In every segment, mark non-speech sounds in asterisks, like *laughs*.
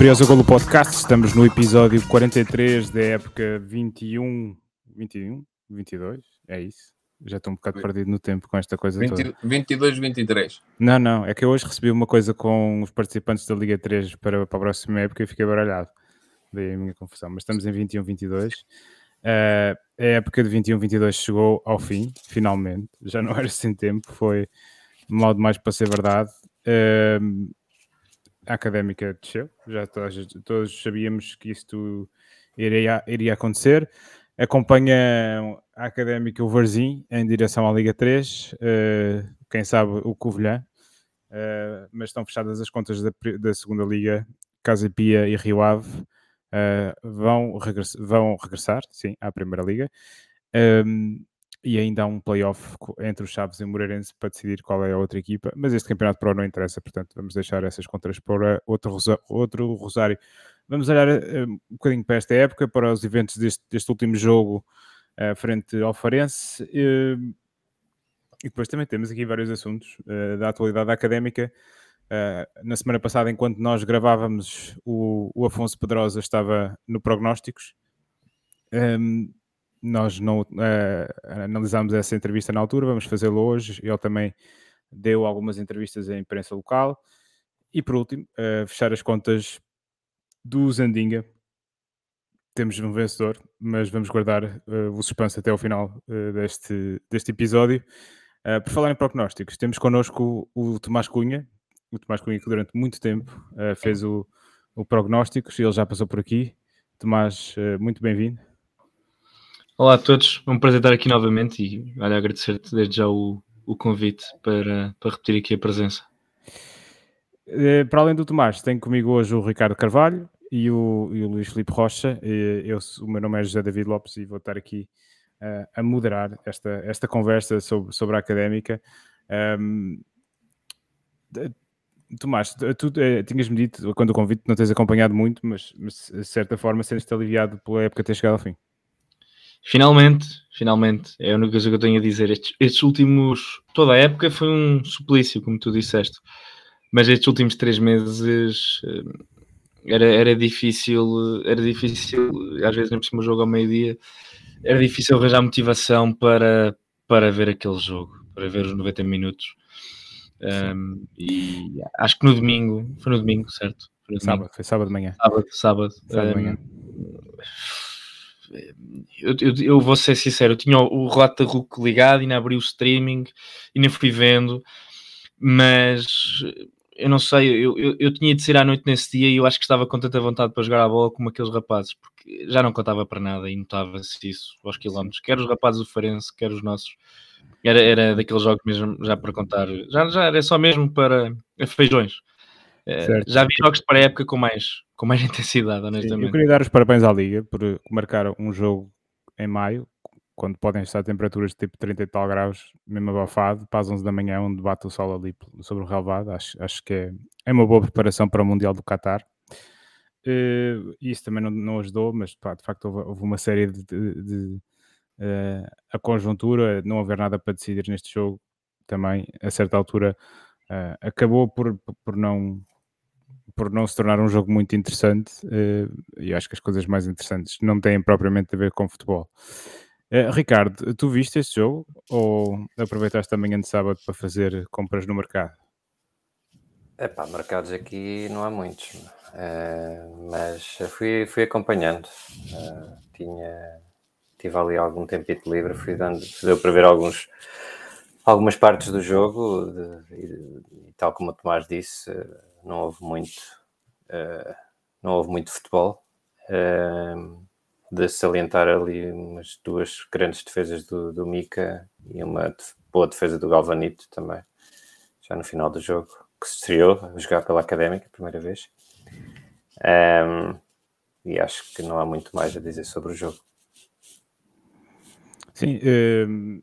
Briosa Golo Podcast, estamos no episódio 43 da época 21, 21, 22, é isso. Já estou um bocado perdido no tempo com esta coisa 20, toda. 22, 23. Não, não, é que eu hoje recebi uma coisa com os participantes da Liga 3 para, para a próxima época e fiquei baralhado. Daí a minha confusão. Mas estamos em 21, 22. Uh, a época de 21, 22 chegou ao fim, finalmente. Já não *laughs* era sem tempo, foi mal demais para ser verdade. Uh, a académica desceu, já todos, todos sabíamos que isto iria, iria acontecer. Acompanha a académica o Varzim em direção à Liga 3, uh, eh, quem sabe o Covilhã, uh, mas estão fechadas as contas da, da segunda Liga, Casa Pia e Rio Ave. Uh, vão, regress vão regressar, sim, à Primeira Liga. Um, e ainda há um playoff entre os Chaves e o Moreirense para decidir qual é a outra equipa, mas este campeonato pro não interessa, portanto vamos deixar essas contas para outro, outro Rosário. Vamos olhar uh, um bocadinho para esta época, para os eventos deste, deste último jogo uh, frente ao Farense, uh, e depois também temos aqui vários assuntos uh, da atualidade académica. na semana passada, enquanto nós gravávamos, o, o Afonso Pedrosa estava no Prognósticos. Um, nós não uh, analisámos essa entrevista na altura, vamos fazê-lo hoje. Ele também deu algumas entrevistas à imprensa local. E por último, uh, fechar as contas do Zandinga. Temos um vencedor, mas vamos guardar uh, o suspense até ao final deste, deste episódio. por falar em prognósticos, temos connosco o, o Tomás Cunha, o Tomás Cunha que durante muito tempo fez o, o prognósticos ele já passou por aqui. Tomás, muito bem-vindo. Olá a todos, é um prazer estar aqui novamente e olha, agradecer-te desde já o, o convite para, para repetir aqui a presença. Eh, para além do Tomás, tenho comigo hoje o Ricardo Carvalho e o, e o Luís Filipe Rocha. Eu, o meu nome é José David Lopes e vou estar aqui uh, a moderar esta, esta conversa sobre, sobre a académica. Um, Tomás, tu eh, tinhas-me dito, quando o convite, não tens acompanhado muito, mas, mas de certa forma sentes-te aliviado pela época ter chegado ao fim. Finalmente, finalmente, é a única coisa que eu tenho a dizer. Estes, estes, últimos, toda a época foi um suplício, como tu disseste, mas estes últimos três meses eh, era, era difícil, era difícil, às vezes nem por cima jogo ao meio-dia, era difícil arranjar motivação para, para ver aquele jogo, para ver os 90 minutos. Um, e acho que no domingo, foi no domingo, certo? Foi, no domingo. sábado, foi sábado de manhã. Sábado, sábado. sábado um, de manhã eu, eu, eu, vou ser sincero, eu tinha o, o relato da RUC ligado e nem abri o streaming e nem fui vendo, mas eu não sei, eu, eu, eu, tinha de ser à noite nesse dia e eu acho que estava com tanta vontade para jogar a bola como aqueles rapazes, porque já não contava para nada e notava-se isso aos quilómetros, quer os rapazes do Farense, quer os nossos. Era, era daqueles jogos mesmo já para contar, já, já era só mesmo para feijões. Eh, certo. Já vi jogos para a época com mais, com mais *laughs* intensidade, honestamente. Eu queria dar os parabéns à Liga por marcar um jogo em maio, quando podem estar temperaturas de tipo 30 e tal graus, mesmo abafado, para as 11 da manhã, onde bate o sol ali sobre o relvado. Acho, acho que é, é uma boa preparação para o Mundial do Qatar. Uh, isso também não, não ajudou, mas pá, de facto houve, houve, uma série de. de, de uh, a conjuntura, não haver nada para decidir neste jogo, também, a certa altura, uh, acabou por, por não por não se tornar um jogo muito interessante, uh, e acho que as coisas mais interessantes não têm propriamente a ver com futebol. Uh, Ricardo, tu viste este jogo ou aproveitaste a manhã de sábado para fazer compras no mercado? É pá, mercados aqui não há muitos, uh, mas fui, fui acompanhando. tinha, tive ali algum tempo livre, fui dando, deu para ver alguns, algumas partes do jogo de, e, tal como o Tomás disse não houve muito, uh, não houve muito futebol. Uh, de salientar ali umas duas grandes defesas do, do Mika e uma boa defesa do Galvanito também, já no final do jogo, que se estreou a jogar pela Académica, primeira vez. Um, e acho que não há muito mais a dizer sobre o jogo. Sim, um,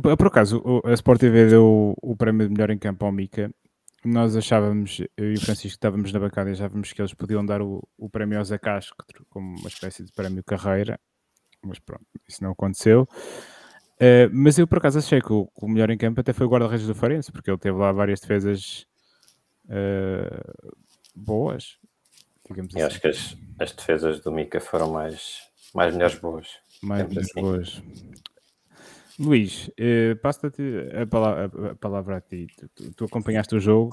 por acaso a Sport TV deu o prémio de melhor em campo ao Mika nós achávamos, eu e o Francisco estávamos na bancada e achávamos que eles podiam dar o, o prémio ao Zé Castro como uma espécie de prémio carreira, mas pronto, isso não aconteceu. Uh, mas eu por acaso achei que o, que o melhor em campo até foi o guarda-redes do Farense, porque ele teve lá várias defesas uh, boas. digamos Eu assim. acho que as, as defesas do Mika foram mais, mais melhores boas. Mais assim. boas. Luís, eh, passo-te a, palavra, a palavra a ti. Tu, tu- tu acompanhaste o jogo?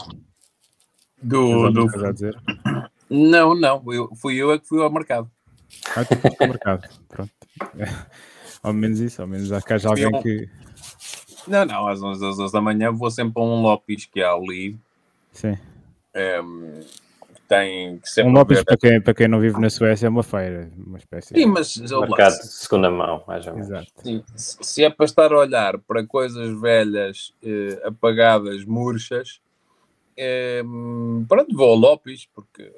Do, do... a? Não, não, eu, fui eu é que fui ao mercado. Ah, tu foste ao mercado. Pronto. *laughs* ao menos isso, ao menos há cá já alguém que. Não, não, às 11, às 11 da manhã vou sempre a um Lopes que há ali. Sim. ehm, tem que sempre Um Lopes, para quem, para quem não vive na Suécia, é uma feira, uma espécie. Sim, mas lá, Mercado de segunda mão, mais ou menos. Exato. Sim, se é para estar a olhar para coisas velhas, eh, apagadas, murchas, eh, pronto, vou ao Lopes, porque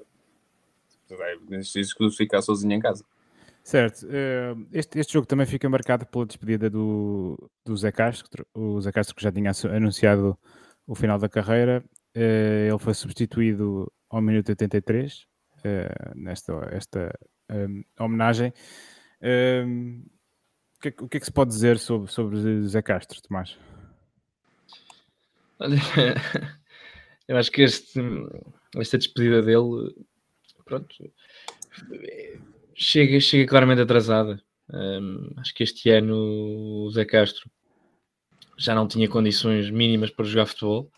preciso que ficar sozinho em casa. Certo. eh, Este, este jogo também fica marcado pela despedida do, do Zé Castro. O Zé Castro que já tinha anunciado o final da carreira. eh, Ele foi substituído ao minuto 83 eh, nesta esta, em, homenagem. Em, o, que, é que- o que é que se pode dizer sobre, sobre Zé Castro, Tomás? Olha, *laughs* eu acho que este, esta despedida dele, pronto, chega, chega claramente atrasada. Hum, acho que este ano o Zé Castro já não tinha condições mínimas para jogar futebol.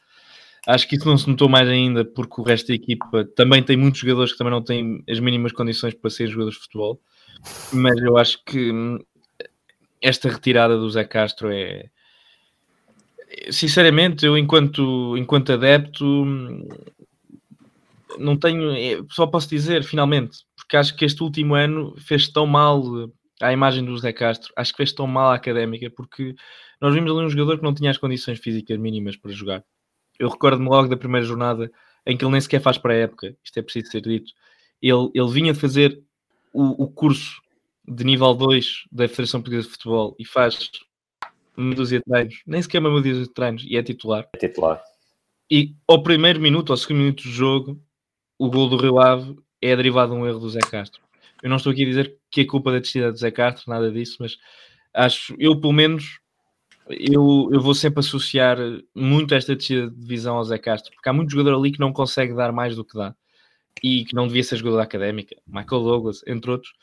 Acho que isso não se notou mais ainda porque o resto da equipa também tem muitos jogadores que também não têm as mínimas condições para ser jogadores de futebol. Mas eu acho que hum, esta retirada do Zé Castro é, sinceramente, eu enquanto, enquanto adepto hum, não tenho, é, só posso dizer finalmente, porque acho que este último ano fez tão mal à imagem do José Castro, acho que fez tão mal à académica, porque nós vimos ali um jogador que não tinha as condições físicas mínimas para jogar. Eu recordo-me logo da primeira jornada em que ele nem sequer faz para a época, isto é preciso ser dito. Ele, ele vinha de fazer o, o curso de nível 2 da Federação Portuguesa de Futebol e faz uma dúzia de treinos, nem sequer uma dúzia de treinos, e é titular. É titular. E ao primeiro minuto, ao segundo minuto do jogo, o gol do Rio Ave é derivado de um erro do Zé Castro. Eu não estou aqui a dizer que é culpa da descida do Zé Castro, nada disso, mas acho, eu pelo menos, eu, eu vou sempre associar muito esta descida de divisão ao Zé Castro, porque há muito jogador ali que não consegue dar mais do que dá e que não devia ser jogador da académica, Michael Douglas, entre outros.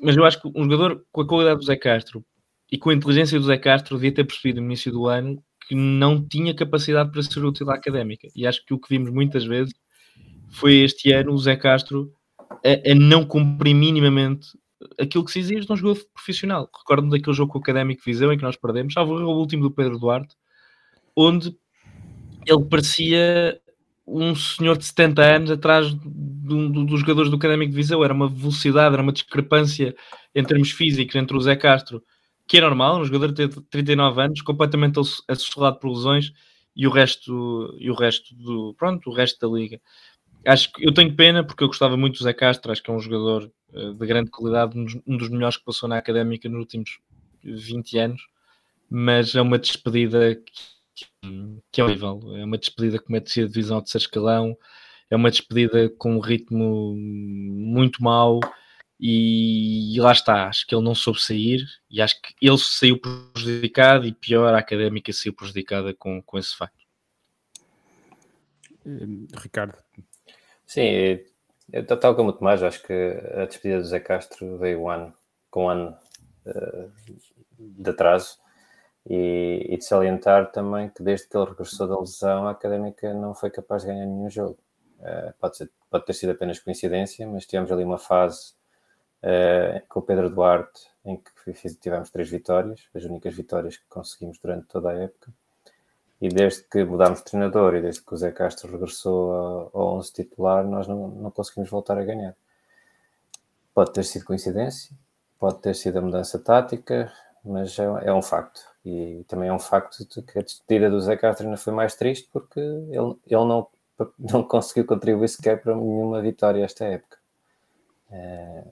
Mas eu acho que um jogador com a qualidade do Zé Castro e com a inteligência do Zé Castro devia ter percebido no início do ano que não tinha capacidade para ser útil à académica. E acho que o que vimos muitas vezes foi este ano o Zé Castro a, a não cumprir minimamente aquilo que se exige de um jogador profissional. Recordo-me daquele jogo com o Académico Viseu em que nós perdemos, salvo o último do Pedro Duarte, onde ele parecia um senhor de 70 anos atrás do, do, dos jogadores do Académico Viseu. Era uma velocidade, era uma discrepância em termos físicos entre o Zé Castro, que é normal, um jogador de 39 anos, completamente assolado por lesões, e o resto, e o resto do pronto, o resto da liga. Acho que eu tenho pena porque eu gostava muito do Zé Castro, acho que é um jogador uh, de grande qualidade, um dos, um dos melhores que passou na académica nos últimos 20 anos, mas é uma despedida que, que é horrível. É uma despedida com uma descida de divisão ao terceiro escalão, é uma despedida com um ritmo muito mau. E, e lá está, acho que ele não soube sair e acho que ele saiu prejudicado e pior, a académica saiu prejudicada com, com esse facto. Ricardo. Sim, eu, tal como o Tomás, acho que a despedida do Zé Castro veio um ano, com um ano uh, de atraso e, e, de salientar também que desde que ele regressou da lesão a Académica não foi capaz de ganhar nenhum jogo. Uh, pode, ser, pode ter sido apenas coincidência, mas tivemos ali uma fase uh, com o Pedro Duarte em que tivemos três vitórias, as únicas vitórias que conseguimos durante toda a época. E desde que mudámos de treinador e desde que o Zé Castro regressou ao, ao 11 titular, nós não, não conseguimos voltar a ganhar. Pode ter sido coincidência, pode ter sido a mudança tática, mas é, é um facto. E também é um facto de que a despedida do Zé Castro ainda foi mais triste porque ele, ele não, *laughs* não conseguiu contribuir sequer para nenhuma vitória esta época. É,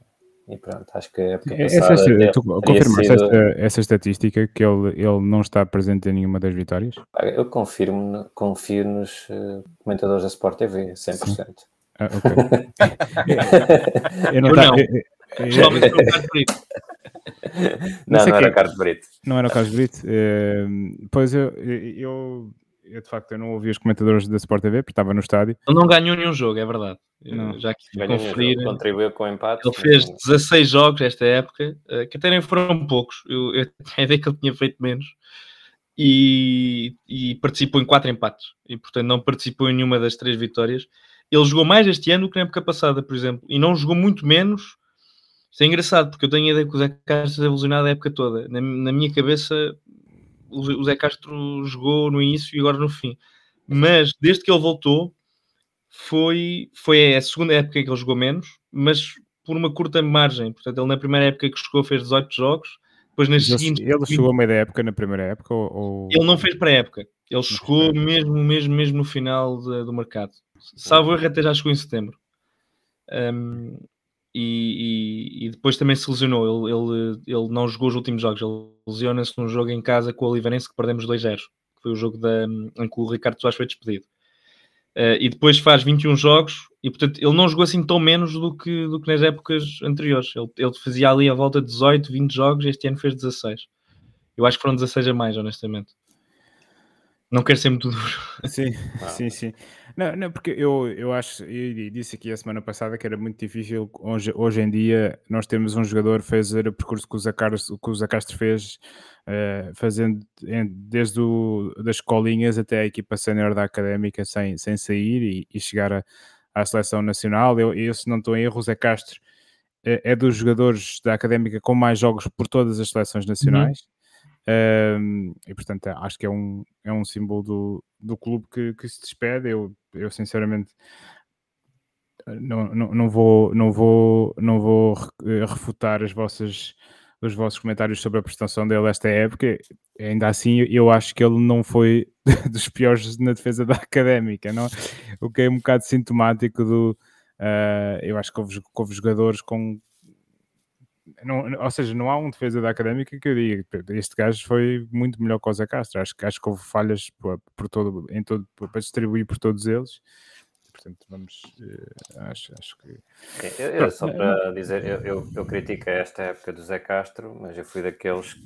e pronto, acho que a época passada... Essa, é, tu confirmaste sido... essa, essa, estatística que ele, ele não está presente em nenhuma das vitórias? Eu confirmo, confio nos uh, comentadores da Sport TV, 100%. Ah, ok. *laughs* eu não, tá, não, não, não era o Carlos Brito. Não era o Carlos Brito. Uh, pois eu, eu, eu de facto eu não ouvi os comentadores da Sport TV porque estava no estádio. Ele não ganhou nenhum jogo, é verdade. Não. Já que conferir. jogo, contribuiu com o empate. Ele fez 16 jogos esta época, eh, que até nem foram poucos. Eu, eu tinha *laughs* a ideia que ele tinha feito menos. E, e participou em quatro empates. E, portanto, não participou em nenhuma das três vitórias. Ele jogou mais este ano do que na época passada, por exemplo. E não jogou muito menos. Isto é engraçado, porque eu tenho a ideia que o Zé Castro evolucionado a época toda. Na, na minha cabeça, o Zé Castro jogou no início e agora no fim. Mas, desde que ele voltou, foi, foi a segunda época em que ele jogou menos, mas por uma curta margem. Portanto, ele na primeira época que jogou fez 18 jogos, depois nas Ele, seguintes. ele chegou a meio da época na primeira época ou, Ele não fez pré-época, ele chegou mesmo, mesmo, mesmo no final de- do mercado. Salvo erro, até já chegou em setembro. Um, e, e- e depois também se lesionou. Ele, ele, ele não jogou os últimos jogos. Ele lesiona-se num jogo em casa com o Oliveirense que perdemos 2-0. Que foi o jogo da, em que o Ricardo Soares foi despedido. Uh, e depois faz 21 jogos e portanto ele não jogou assim tão menos do que, do que nas épocas anteriores. Ele, ele fazia ali a volta de 18, 20 jogos, este ano fez 16. Eu acho que foram 16 a mais, honestamente. Não quero ser muito duro. Sim, Ah. *laughs* sim, sim. Não, não, porque eu, eu acho, eu disse aqui a semana passada que era muito difícil. Hoje, hoje em dia, nós temos um jogador que fez o percurso que o Zacastro, que o Zacastro fez, eh, fazendo em- desde o, das escolinhas até a equipa sénior da académica sem, sem sair e, e chegar a- à seleção nacional. Eu, eu, se não estou em erro, o Zé Castro é, é dos jogadores da académica com mais jogos por todas as seleções nacionais. Um, e portanto acho que é um, é um símbolo do, do clube que, que se despede. Eu, eu sinceramente não, não, não vou, não vou, não vou re- refutar as vossas, os vossos comentários sobre a prestação dele esta época. Ainda assim, eu acho que ele não foi *laughs* dos piores na defesa da académica, não? o que é um bocado sintomático do. ah, eu acho que houve, houve jogadores com não- ou seja, não há um defesa da académica que eu diga este gajo foi muito melhor que o Zé Castro. Acho, que- acho que houve falhas por, por todo, em todo, para distribuir por todos eles. Portanto, vamos. eh, acho, acho que. Eu, eu, só para dizer, eu, eu, eu critico esta época do Zé Castro, mas eu fui daqueles,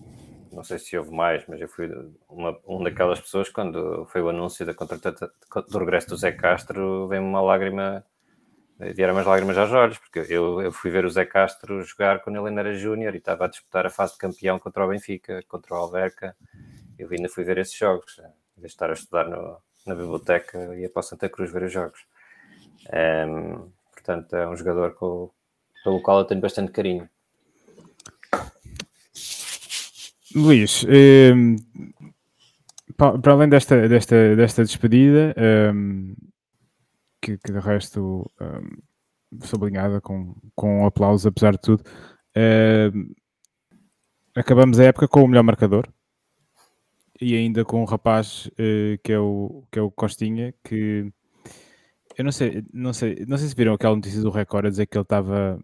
não sei se houve mais, mas eu fui uma, um daquelas pessoas quando foi o anúncio da contrata, do regresso do Zé Castro, veio uma lágrima, vieram umas lágrimas aos olhos, porque eu, eu fui ver o Zé Castro jogar quando ele ainda era júnior e estava a disputar a fase de campeão contra o Benfica, contra o Alverca. Eu ainda fui ver esses jogos, em vez de estar a estudar no, na biblioteca, ia para o Santa Cruz ver os jogos. Ehm, portanto, é um jogador com, pelo qual eu tenho bastante carinho. Luís, pa- para além desta, desta, desta despedida, ehm, que, que de resto ehm, sublinhada com, com um aplauso, apesar de tudo, ehm, acabamos a época com o melhor marcador e ainda com um rapaz eh, que, é o, que é o Costinha, que eu não sei, não sei, não sei se viram aquela notícia do Record a dizer que ele estava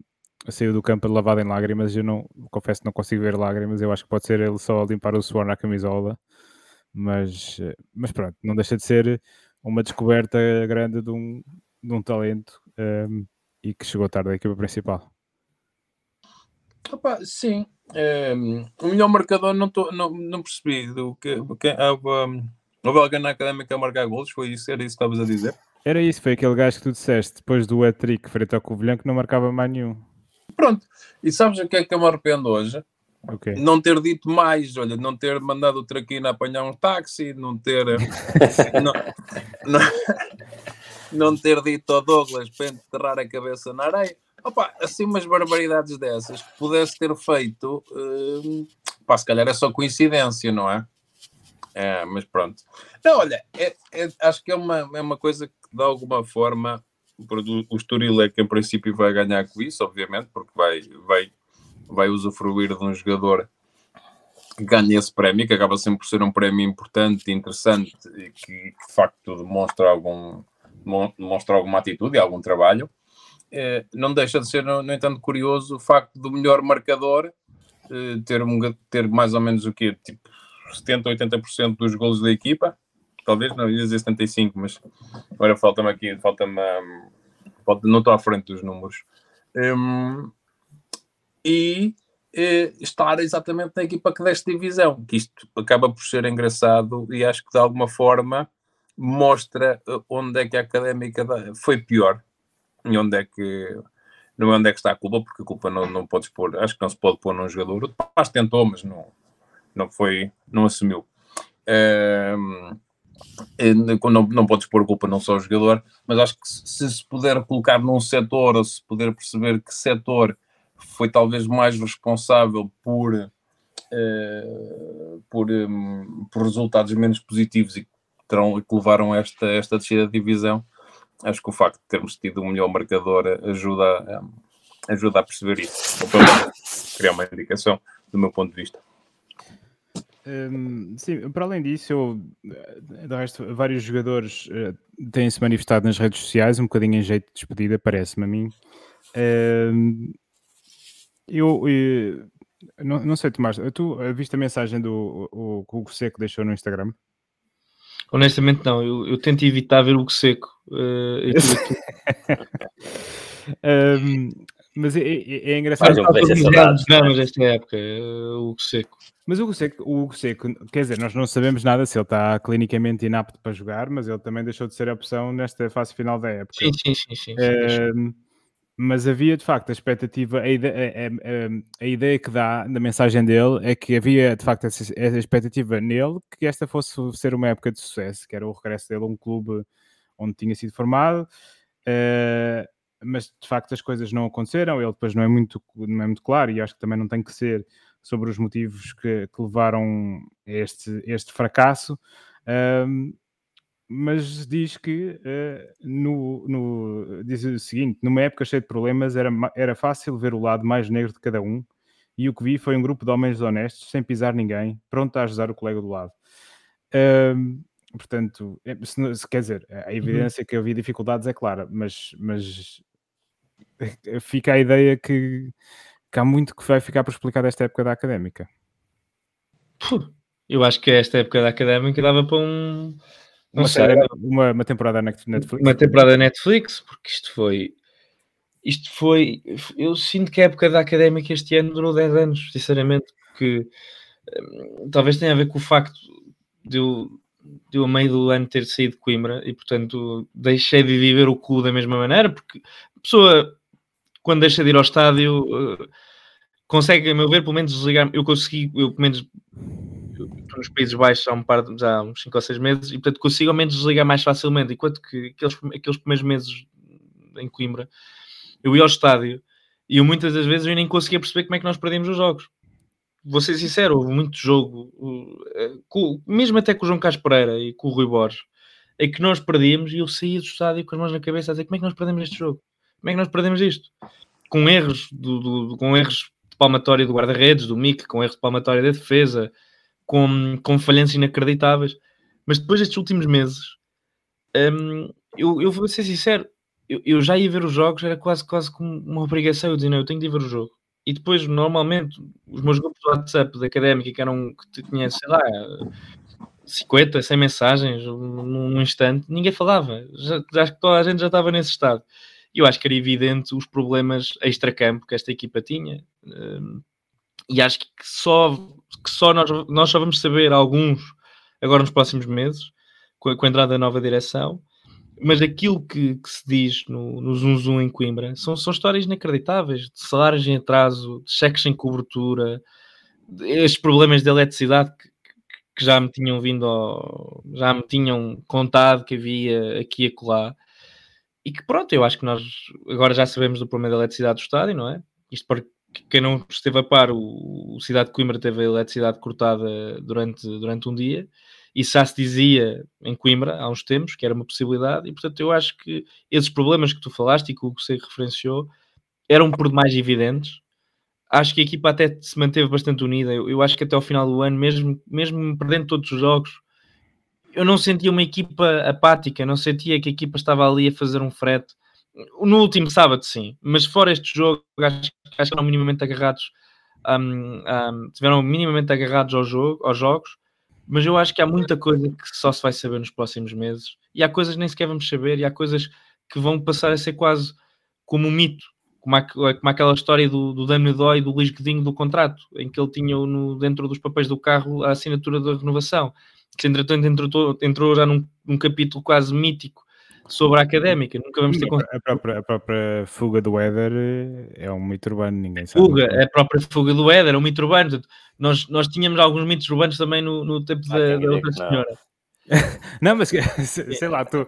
saiu do campo lavado em lágrimas. Eu não confesso que não consigo ver lágrimas. Eu acho que pode ser ele só limpar o suor na camisola, mas, eh, mas pronto, não deixa de ser uma descoberta grande de um, de um talento ehm, e que chegou tarde à equipa principal. Opa, sim. Ehm, o melhor marcador não, tô, não, não percebi. Do que, que, houve, um, houve alguém na académica a marcar golos? Foi isso? Era isso que estavas a dizer? Era isso, foi aquele gajo que tu disseste depois do hat-trick frente ao Covilhã que não marcava mais nenhum. Pronto. E sabes o que é que eu me arrependo hoje? Ok. Não ter dito mais, olha, não ter mandado o Traquina apanhar um táxi, não ter. eh, *laughs* não, não, não ter dito ao Douglas para enterrar a cabeça na areia. Opa, assim umas barbaridades dessas que pudesse ter feito, hum, pá, se calhar é só coincidência, não é? É, mas pronto. Não, olha, é- é- acho que é uma, é uma coisa que de alguma forma o Estoril é que em princípio vai ganhar com isso, obviamente, porque vai, vai, vai usufruir de um jogador que ganha esse prémio, que acaba sempre por ser um prémio importante, interessante e que, que de facto demonstra, algum, demonstra alguma atitude e algum trabalho. Eh, não deixa de ser, no, no entanto, curioso o facto do melhor marcador eh, ter, um, ter mais ou menos o quê? Tipo 70, 80% dos golos da equipa. Talvez não ia dizer 75, mas agora falta-me aqui, falta-me. hum, falta- não estou à frente dos números. Hum, e eh, estar exatamente na equipa que deste divisão, que isto acaba por ser engraçado e acho que de alguma forma mostra onde é que a académica foi pior e onde é que não é onde é que está a culpa, porque a culpa não, não podes pôr, acho que não se pode pôr num jogador. O Paz tentou, mas não, não foi, não assumiu. Um, não, não podes pôr a culpa não só ao jogador, mas acho que se se puder colocar num setor, ou se puder perceber que setor foi talvez mais responsável por, uh, por, um, por resultados menos positivos e que, terão, que levaram esta, esta descida de divisão, acho que o facto de termos tido um melhor marcador ajuda, ajuda a perceber isso. Ou pelo menos criar uma indicação do meu ponto de vista. Um, sim, para além disso, eu, de resto, vários jogadores uh, têm-se manifestado nas redes sociais, um bocadinho em jeito de despedida, parece-me a mim. Uh, eu, eu não, não, sei, Tomás, tu viste a mensagem do o, o, o Seco deixou no Instagram? Honestamente, não. Eu, eu tento evitar ver o que seco. Uh, um, *laughs* mas é, é, é engraçado. Não, mas esta época, uh, o que seco. Mas o Hugo Seco, o Hugo Seco, quer dizer, nós não sabemos nada se ele está clinicamente inapto para jogar, mas ele também deixou de ser a opção nesta fase final da época. Sim, sim, sim. sim, sim mas havia de facto a expectativa, a ideia, a, a, a ideia, que dá na mensagem dele é que havia de facto essa, expectativa nele que esta fosse ser uma época de sucesso, que era o regresso dele a um clube onde tinha sido formado, uh, mas de facto as coisas não aconteceram, ele depois não é muito, não é muito claro e acho que também não tem que ser sobre os motivos que, que levaram a este, este fracasso. Uh, mas diz que uh, no, no, diz o seguinte: numa época cheia de problemas, era, era fácil ver o lado mais negro de cada um, e o que vi foi um grupo de homens honestos, sem pisar ninguém, pronto a ajudar o colega do lado. Uh, portanto, é, se, se, quer dizer, a uhum. evidência uhum. que havia dificuldades é clara, mas, mas *laughs* fica a ideia que, que há muito que vai ficar por explicar desta época da académica. Eu acho que esta época da académica dava para um uma, série, uma, uma temporada Netflix. Uma temporada Netflix, porque isto foi. Isto foi. Eu sinto que a época da académica este ano durou 10 anos, sinceramente, porque hum, talvez tenha a ver com o facto de eu, de eu a meio do ano ter saído de Coimbra e, portanto, deixei de viver o clube da mesma maneira, porque a pessoa, quando deixa de ir ao estádio, uh, consegue, a meu ver, pelo menos desligar. Eu consegui, eu pelo menos nos Países Baixos há, um par de, há uns 5 ou 6 meses e, portanto, consigo ao menos desligar mais facilmente. Enquanto que aqueles, aqueles primeiros meses em Coimbra, eu ia ao estádio e eu, muitas das vezes eu nem conseguia perceber como é que nós perdíamos os jogos. Vou ser sincero, houve muito jogo, eh, mesmo até com o João Carlos Pereira e com o Rui Borges, é que nós perdíamos e eu saía do estádio com as mãos na cabeça a dizer como é que nós perdemos este jogo? Como é que nós perdemos isto? Com erros, do, do, com erros de palmatória do guarda-redes, do Mick, com erros de palmatória da defesa, com, com falhanças inacreditáveis. Mas depois destes últimos meses, um, eu, eu vou ser sincero, eu, eu, já ia ver os jogos, era quase, quase como uma obrigação. Eu dizia, não, eu tenho de ir ver o jogo. E depois, normalmente, os meus grupos de WhatsApp da académica, que eram, que tinha, sei lá, 50, 100 mensagens num, instante, ninguém falava. Já, acho que toda a gente já estava nesse estado. E eu acho que era evidente os problemas extra-campo que esta equipa tinha. Um, e acho que só, que só nós, nós só vamos saber alguns agora nos próximos meses, com a, com a entrada da nova direção, mas aquilo que, que se diz no, no Zoom Zoom em Coimbra são, são histórias inacreditáveis, de salários em atraso, de cheques sem cobertura, estes problemas de eletricidade que, que já me tinham vindo, ao, já me tinham contado que havia aqui e acolá, e que pronto, eu acho que nós agora já sabemos do problema da eletricidade do estádio, não é? Isto quem não esteve a par, o, o Cidade de Coimbra teve a eletricidade cortada durante, durante um dia, e já se dizia em Coimbra há uns tempos que era uma possibilidade, e portanto eu acho que esses problemas que tu falaste e que o que você referenciou eram por demais evidentes. Acho que a equipa até se manteve bastante unida. Eu, eu acho que até ao final do ano, mesmo, mesmo perdendo todos os jogos, eu não sentia uma equipa apática, não sentia que a equipa estava ali a fazer um frete no último sábado, sim, mas fora este jogo, acho, acho que estiveram minimamente agarrados, um, um, tiveram minimamente agarrados ao jogo, aos jogos, mas eu acho que há muita coisa que só se vai saber nos próximos meses, e há coisas que nem sequer vamos saber, e há coisas que vão passar a ser quase como um mito, como, a, como aquela história do, do Dano Dói do Luís do contrato, em que ele tinha no, dentro dos papéis do carro a assinatura da renovação. que entretanto entrou, entrou já num, num capítulo quase mítico sobre a académica. Nunca vamos ter a, própria, a própria fuga do Éder eh, é um mito urbano, ninguém sabe. Fuga, a própria fuga do Éder é um mito urbano. Nós, nós tínhamos alguns mitos urbanos também no, no tempo ah, da, da outra senhora. *laughs* Não, mas *laughs* sei lá, tô,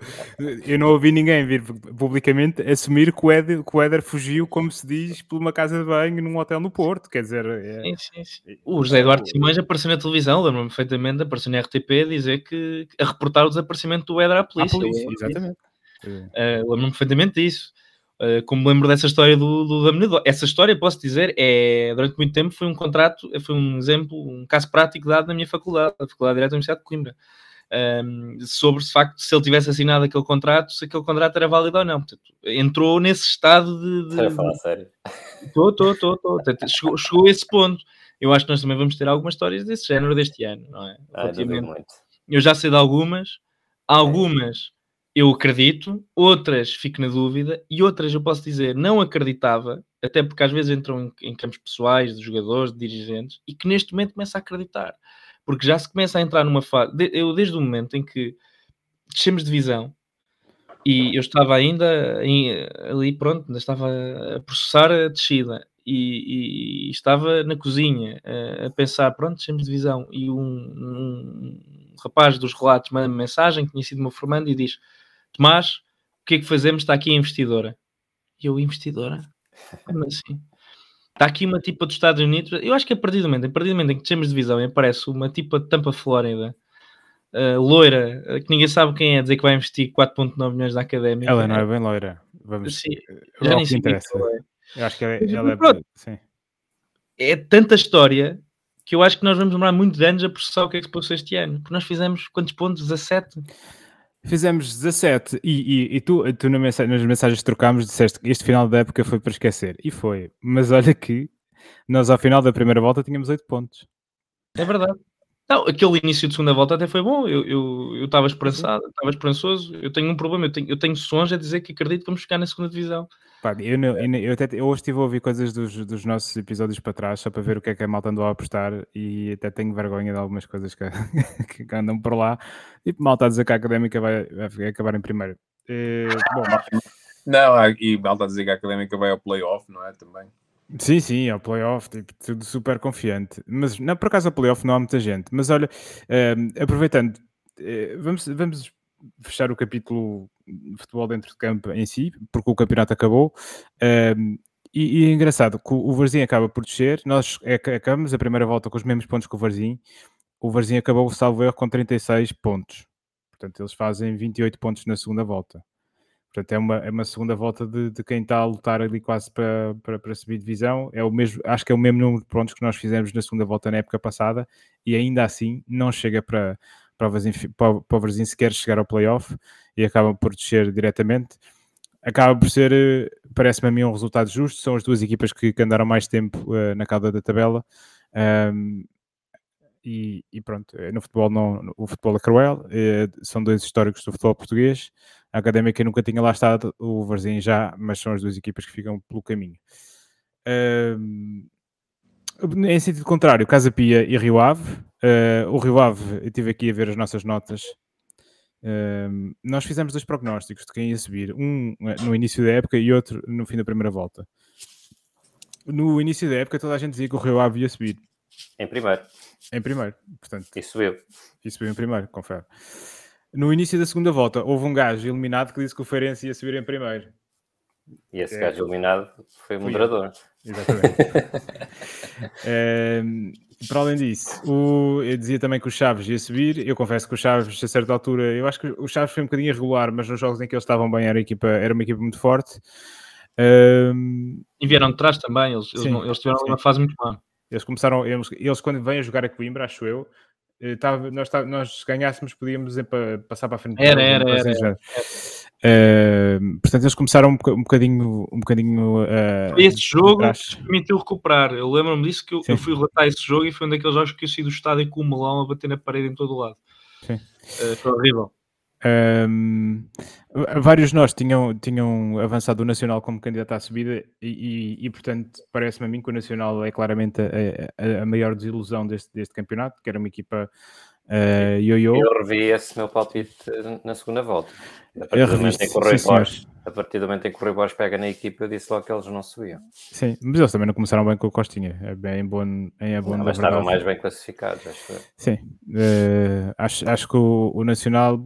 eu não ouvi ninguém vir publicamente assumir que o, Éder, que o Éder fugiu, como se diz, por uma casa de banho num hotel no Porto. Quer dizer, é... sim, sim, sim. o José Eduardo Simões apareceu na televisão, lembro-me perfeitamente, apareceu na RTP a dizer que a reportar o desaparecimento do Éder à polícia. À polícia exatamente. Uh, lembro-me perfeitamente disso. Uh, como lembro dessa história do, do Damenador. Essa história, posso dizer, é durante muito tempo foi um contrato, foi um exemplo, um caso prático dado na minha faculdade, a Faculdade de Direito da Universidade de Coimbra um, sobre de facto se ele tivesse assinado aquele contrato, se aquele contrato era válido ou não. Portanto, entrou nesse estado de. de... Estás a falar sério? Estou, estou, estou. Chegou, chegou a esse ponto. Eu acho que nós também vamos ter algumas histórias desse género deste ano, não é? Ah, não eu já sei de algumas, algumas eu acredito, outras fico na dúvida e outras eu posso dizer não acreditava, até porque às vezes entram em, em campos pessoais de jogadores, de dirigentes, e que neste momento começa a acreditar porque já se começa a entrar numa fase. Eu, desde o momento em que descemos de visão e eu estava ainda em, ali, pronto, ainda estava a processar a descida e, e estava na cozinha a, a, pensar, pronto, descemos de visão. E um, um rapaz dos relatos manda-me mensagem, que tinha sido meu formando, e diz: Tomás, o que é que fazemos? Está aqui a investidora. E eu, investidora? Como assim? Está aqui uma tipa dos Estados Unidos. Eu acho que a partir do momento, a partir do momento em que temos divisão e aparece uma tipa de Tampa, Flórida, uh, loira, uh, que ninguém sabe quem é, dizer que vai investir 4,9 milhões na académica. Ela não é bem loira. Vamos, sim, eh, já nem sei interessa. É. Eu acho que ela, é, ela é, sim. é tanta história que eu acho que nós vamos demorar muitos anos a processar o que é que se passou este ano. Porque nós fizemos quantos pontos? 17? Fizemos 17 e, e, e tu, tu mensagem, nas mensagens que trocámos disseste que este final da época foi para esquecer. E foi. Mas olha que nós ao final da primeira volta tínhamos 8 pontos. É verdade. Não, aquele início de segunda volta até foi bom. Eu estava eu, eu esperançado, estava esperançoso. Eu tenho um problema, eu tenho, eu tenho sons a dizer que acredito que vamos ficar na segunda divisão. Pá, eu, não, eu, eu, até, eu hoje estive a ouvir coisas dos, dos nossos episódios para trás, só para ver o que é que a malta andou a apostar e até tenho vergonha de algumas coisas que, *laughs* que andam por lá. Tipo, malta a dizer que a académica vai, vai acabar em primeiro. E, bom, não, e malta a dizer que a académica vai ao playoff, não é? Também. Sim, sim, ao playoff, tipo, tudo super confiante. Mas não, por acaso ao playoff não há muita gente. Mas olha, um, aproveitando, uh, vamos, vamos fechar o capítulo futebol dentro de campo em si, porque o campeonato acabou. Um, e, e, é engraçado que o, Varzim acaba por descer, nós é acabamos a primeira volta com os mesmos pontos que o Varzim. O Varzim acabou, salvo erro, com 36 pontos. Portanto, eles fazem 28 pontos na segunda volta. Portanto, é uma, é uma segunda volta de, de quem está a lutar ali quase para, para, para subir divisão. É o mesmo, acho que é o mesmo número de pontos que nós fizemos na segunda volta na época passada e ainda assim não chega para, para o Varzim sequer chegar ao playoff e acabam por descer diretamente. Acaba por ser, eh, parece-me a mim, um resultado justo. São as duas equipas que, que andaram mais tempo uh, na cauda da tabela. Um, e, e, pronto, eh, no futebol não, o futebol é cruel, são dois históricos do futebol português. A Académica nunca tinha lá estado, o Varzim já, mas são as duas equipas que ficam pelo caminho. Um, em sentido contrário, Casa Pia e Rio Ave. Uh, o Rio Ave, eu estive aqui a ver as nossas notas. Uh, nós fizemos dois prognósticos de quem ia subir, um eh, no início da época e outro no fim da primeira volta. No início da época, toda a gente dizia que o Rio Ave ia subir. Em primeiro. Em primeiro, portanto. E subiu. E subiu em primeiro, confere. No início da segunda volta, houve um gajo eliminado que disse que o Feirense ia subir em primeiro. E esse é. gajo iluminado foi o moderador. Exatamente. é, *laughs* para além disso, o, eu dizia também que o Chaves ia subir. Eu confesso que o Chaves, a certa altura, eu acho que o Chaves foi um bocadinho irregular, mas nos jogos em que eles estavam bem era, equipa, era uma equipa muito forte. Um, e vieram de trás também, eles, sim, eles, eles tiveram uma fase muito má. Eles começaram, eles, eles quando vêm a jogar a Coimbra, acho eu, Tava, eh, nós, tava, nós se ganhássemos podíamos para, passar para a frente. Era, era, era, era. Uh, portanto, eles começaram um, um bocadinho. Um bocadinho uh, esse jogo permitiu recuperar. Eu lembro-me disso que eu, eu, fui relatar esse jogo e foi um daqueles jogos que eu saí do estádio com o melão a bater na parede em todo o lado. Sim. Uh, foi horrível. Um, vários de nós tinham, tinham avançado o Nacional como candidato à subida e, e, e portanto, parece-me a mim que o Nacional é claramente a, a, a maior desilusão deste, deste campeonato, que era uma equipa Uh, yo-yo. Eu revi esse meu palpite na segunda volta. A partir, Eu do momento em que o Rui. Borges, a partir do momento em que o Rui Borges pega na equipa, eu disse logo que eles não subiam. Sim, mas eles também não começaram bem com o Costinha. É bem bom, é bom Não, mas estavam mais bem classificados, acho eu. Sim, eh, acho, acho que o, o Nacional,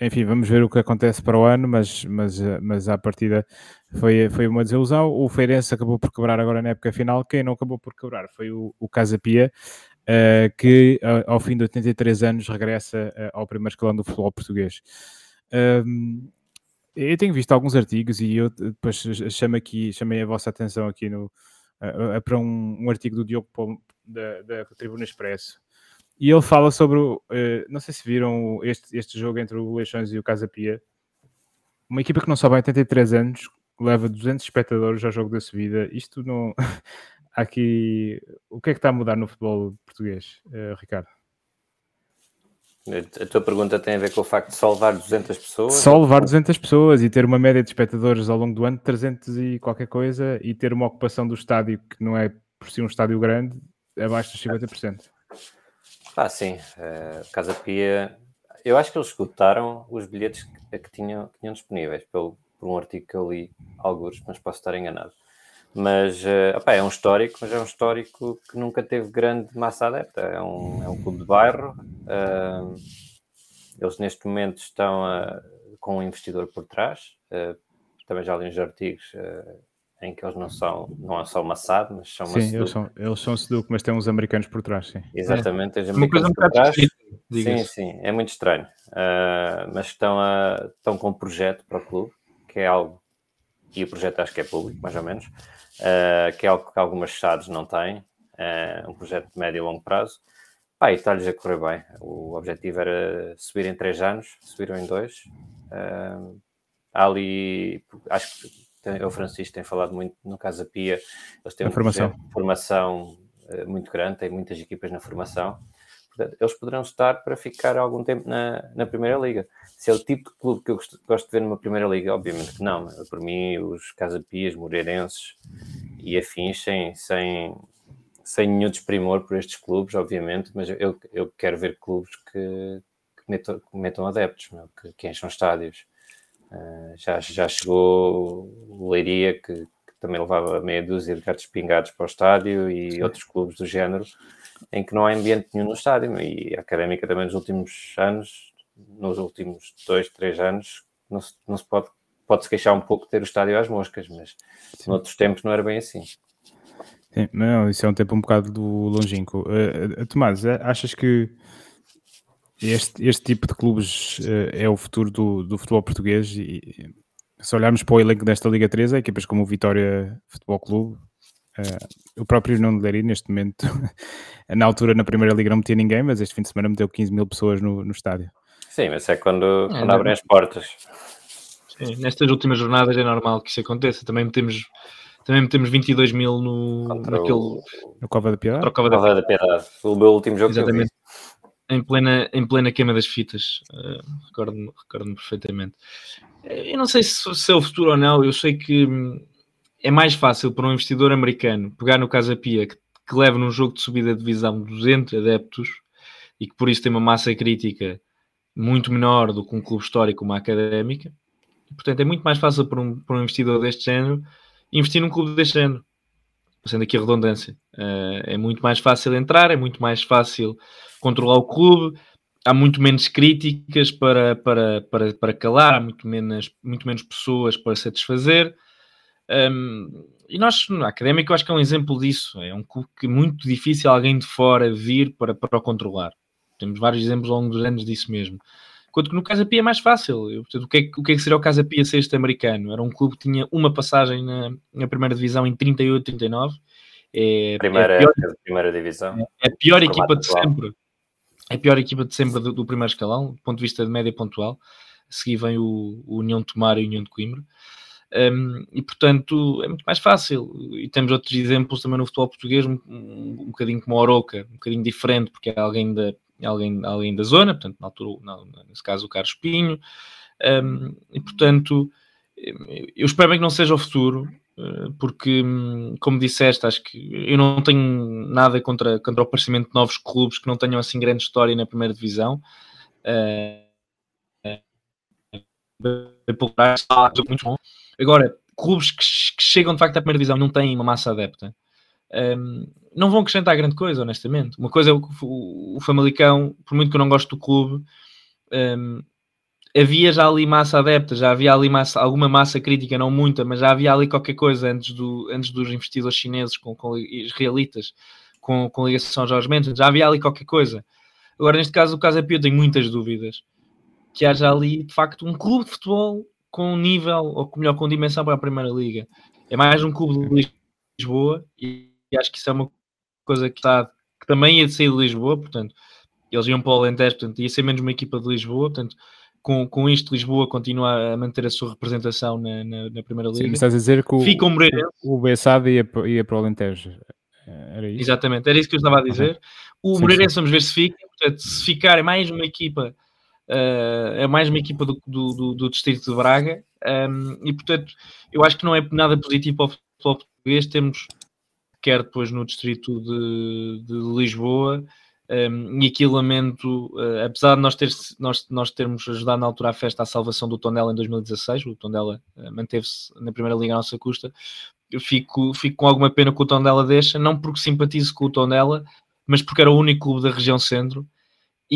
enfim, vamos ver o que acontece para o ano, mas, mas, eh, mas à partida foi, foi uma desilusão. O Feirense acabou por quebrar agora na época final. Quem não acabou por quebrar foi o, o Casa Pia, eh, que a- ao fim de 83 anos regressa eh, ao primeiro escalão do futebol português. Eu tenho visto alguns artigos e eu depois chamo aqui, chamei a vossa atenção aqui no, eh, eh, para um, um artigo do Diogo Pom- da, da Tribuna Expresso. E ele fala sobre, eh, não sei se viram este, este jogo entre o Leixões e o Casa Pia. Uma equipa que não sobe há 83 anos, leva 200 espectadores ao jogo da subida. Isto não. *laughs* aqui. O que é que está a mudar no futebol português, eh, Ricardo? A tua pergunta tem a ver com o facto de só levar 200 pessoas? Só levar 200 pessoas e ter uma média de espectadores ao longo do ano de 300 e qualquer coisa e ter uma ocupação do estádio que não é por si um estádio grande, abaixo dos 50%. Ah, sim. eh, Casa Pia. Eu acho que eles esgotaram os bilhetes que, que tinham, que tinham disponíveis, pelo, por um artigo que eu li, alguns, mas posso estar enganado. Mas eh, opá, é um histórico, mas é um histórico que nunca teve grande massa adepta. É um, é um clube de bairro. ah, eles neste momento estão ah, com um investidor por trás. ah, também já li uns artigos ah, em que eles não são, não são maçado, mas são Sim, eles maçados. são, eles são Seduc, mas têm uns americanos por trás, sim. Exatamente, tens Uma um americanos por trás. Sim, sim, é muito estranho. Ah, mas estão, a, estão com um projeto para o clube, que é algo, e o projeto acho que é público, mais ou menos, ah, que é algo que algumas SADs não têm, ah, um projeto de médio e longo prazo. Pá, e está-lhes a correr bem. O objetivo era subir em três anos, subiram em dois. Há ali, acho que tem- o Francisco tem falado muito no Casa Pia, eles têm A um formação. formação muito grande, têm muitas equipas na formação. Portanto, eles poderão estar para ficar algum tempo na, na Primeira Liga. Se é o tipo de clube que eu gosto, gosto de ver numa Primeira Liga, obviamente que não. Por mim, os Casapias, Moreirenses e afins, sem, sem, sem nenhum desprimor por estes clubes, obviamente, mas eu, eu quero ver clubes que, que, metam, que metam adeptos, meu, que, que encham estádios. Uh, já, já chegou o Leiria, que, que também levava meia dúzia de gatos pingados para o estádio e Sim. outros clubes do género, em que não há ambiente nenhum no estádio. E a Académica também nos últimos anos, nos últimos dois, três anos, não se, não se pode, pode-se queixar um pouco de ter o estádio às moscas, mas Sim. noutros tempos não era bem assim. Sim, não, isso é um tempo um bocado do longínquo. Eh, Tomás, achas que este, este tipo de clubes eh, é o futuro do, do futebol português? E, se olharmos para o elenco desta Liga 3, há equipas como o Vitória Futebol Clube, eh, o próprio Nuno Leiria, neste momento, *laughs* na altura na Primeira Liga não metia ninguém, mas este fim de semana meteu 15 mil pessoas no, no estádio. Sim, mas é quando, quando não- abrem as portas. Sim, nestas últimas jornadas é normal que isso aconteça. Também metemos, também metemos 22 mil no, Contra naquele o, No Cova da Piedade? da Cova da Piedade. O meu último jogo que eu vi. Exatamente. em plena, em plena queima das fitas. eh, recordo-me recordo perfeitamente. Eh, Eu não sei se, se é o futuro ou não, eu sei que hum, é mais fácil para um investidor americano pegar no Casa Pia que, que leva num jogo de subida de divisão 200 adeptos e que por isso tem uma massa crítica muito menor do que um clube histórico como a Académica. Portanto, é muito mais fácil para um, para um investidor deste género investir num clube deste género. Passando aqui a redundância. Eh, é muito mais fácil entrar, é muito mais fácil controlar o clube, há muito menos críticas para, para, para, para calar, há muito menos, muito menos pessoas para satisfazer. Um, e nós, na Académica, eu acho que é um exemplo disso. É um clube que é muito difícil alguém de fora vir para, para o controlar. Temos vários exemplos ao longo dos anos disso mesmo. Enquanto que no Casa Pia é mais fácil. Eu, portanto, o, que é, o que é que seria o Casa Pia ser este americano? Era um clube que tinha uma passagem na, na primeira divisão em 38, 39. É, Primeira é a pior de primeira divisão. é a pior equipa de atual. sempre. É a pior equipa de sempre do, do primeiro escalão, do ponto de vista de média pontual. A seguir vem o, o União de Tomar e o União de Coimbra. Um, e portanto é muito mais fácil. E temos outros exemplos também no futebol português, um, um, bocadinho como a Oroca, um bocadinho diferente, porque é alguém da, alguém, alguém da zona, portanto, na altura, na- nesse caso, o Carlos Pinho. Um, e portanto, eu espero bem que não seja o futuro, Uh, porque, como disseste, acho que eu não tenho nada contra, contra o aparecimento de novos clubes que não tenham assim grande história na primeira divisão. Uh, Agora, clubes que, que, chegam de facto à primeira divisão não têm uma massa adepta. Um, não vão acrescentar grande coisa, honestamente. Uma coisa é o, o, o Famalicão, por muito que eu não goste do clube, um, havia já ali massa adepta, já havia ali massa, alguma massa crítica, não muita, mas já havia ali qualquer coisa antes, do, antes dos investidores chineses com, com israelitas, com, com ligação aos Jorge Mendes, já havia ali qualquer coisa. Agora, neste caso, o caso é pior, tenho muitas dúvidas que haja ali, de facto, um clube de futebol com nível, ou melhor, com dimensão para a Primeira Liga. É mais um clube de Lisboa e acho que isso é uma coisa que, está, que também ia de sair de Lisboa, portanto, eles iam para o Alentejo, portanto, ia ser menos uma equipa de Lisboa, portanto, com, com isto Lisboa continua a manter a sua representação na, na, na Primeira Liga. Sim, estás a dizer que o, Fica um o, o Bessade ia, ia para o Alentejo. Era isso? Exatamente, era isso que eu estava a dizer. O Moreirense, vamos ver se fica. Portanto, se ficar mais uma equipa, uh, é mais uma equipa do, do, do, Distrito de Braga. Um, e, portanto, eu acho que não é nada positivo para o futebol português. Temos, quer depois no Distrito de, de Lisboa, um, e aqui lamento, uh, apesar de nós, ter, nós, nós termos ajudado na altura à festa à salvação do Tondela em 2016, o Tondela uh, manteve-se na primeira liga à nossa custa, eu fico, fico com alguma pena que o Tondela deixa, não porque simpatizo com o Tondela, mas porque era o único clube da região centro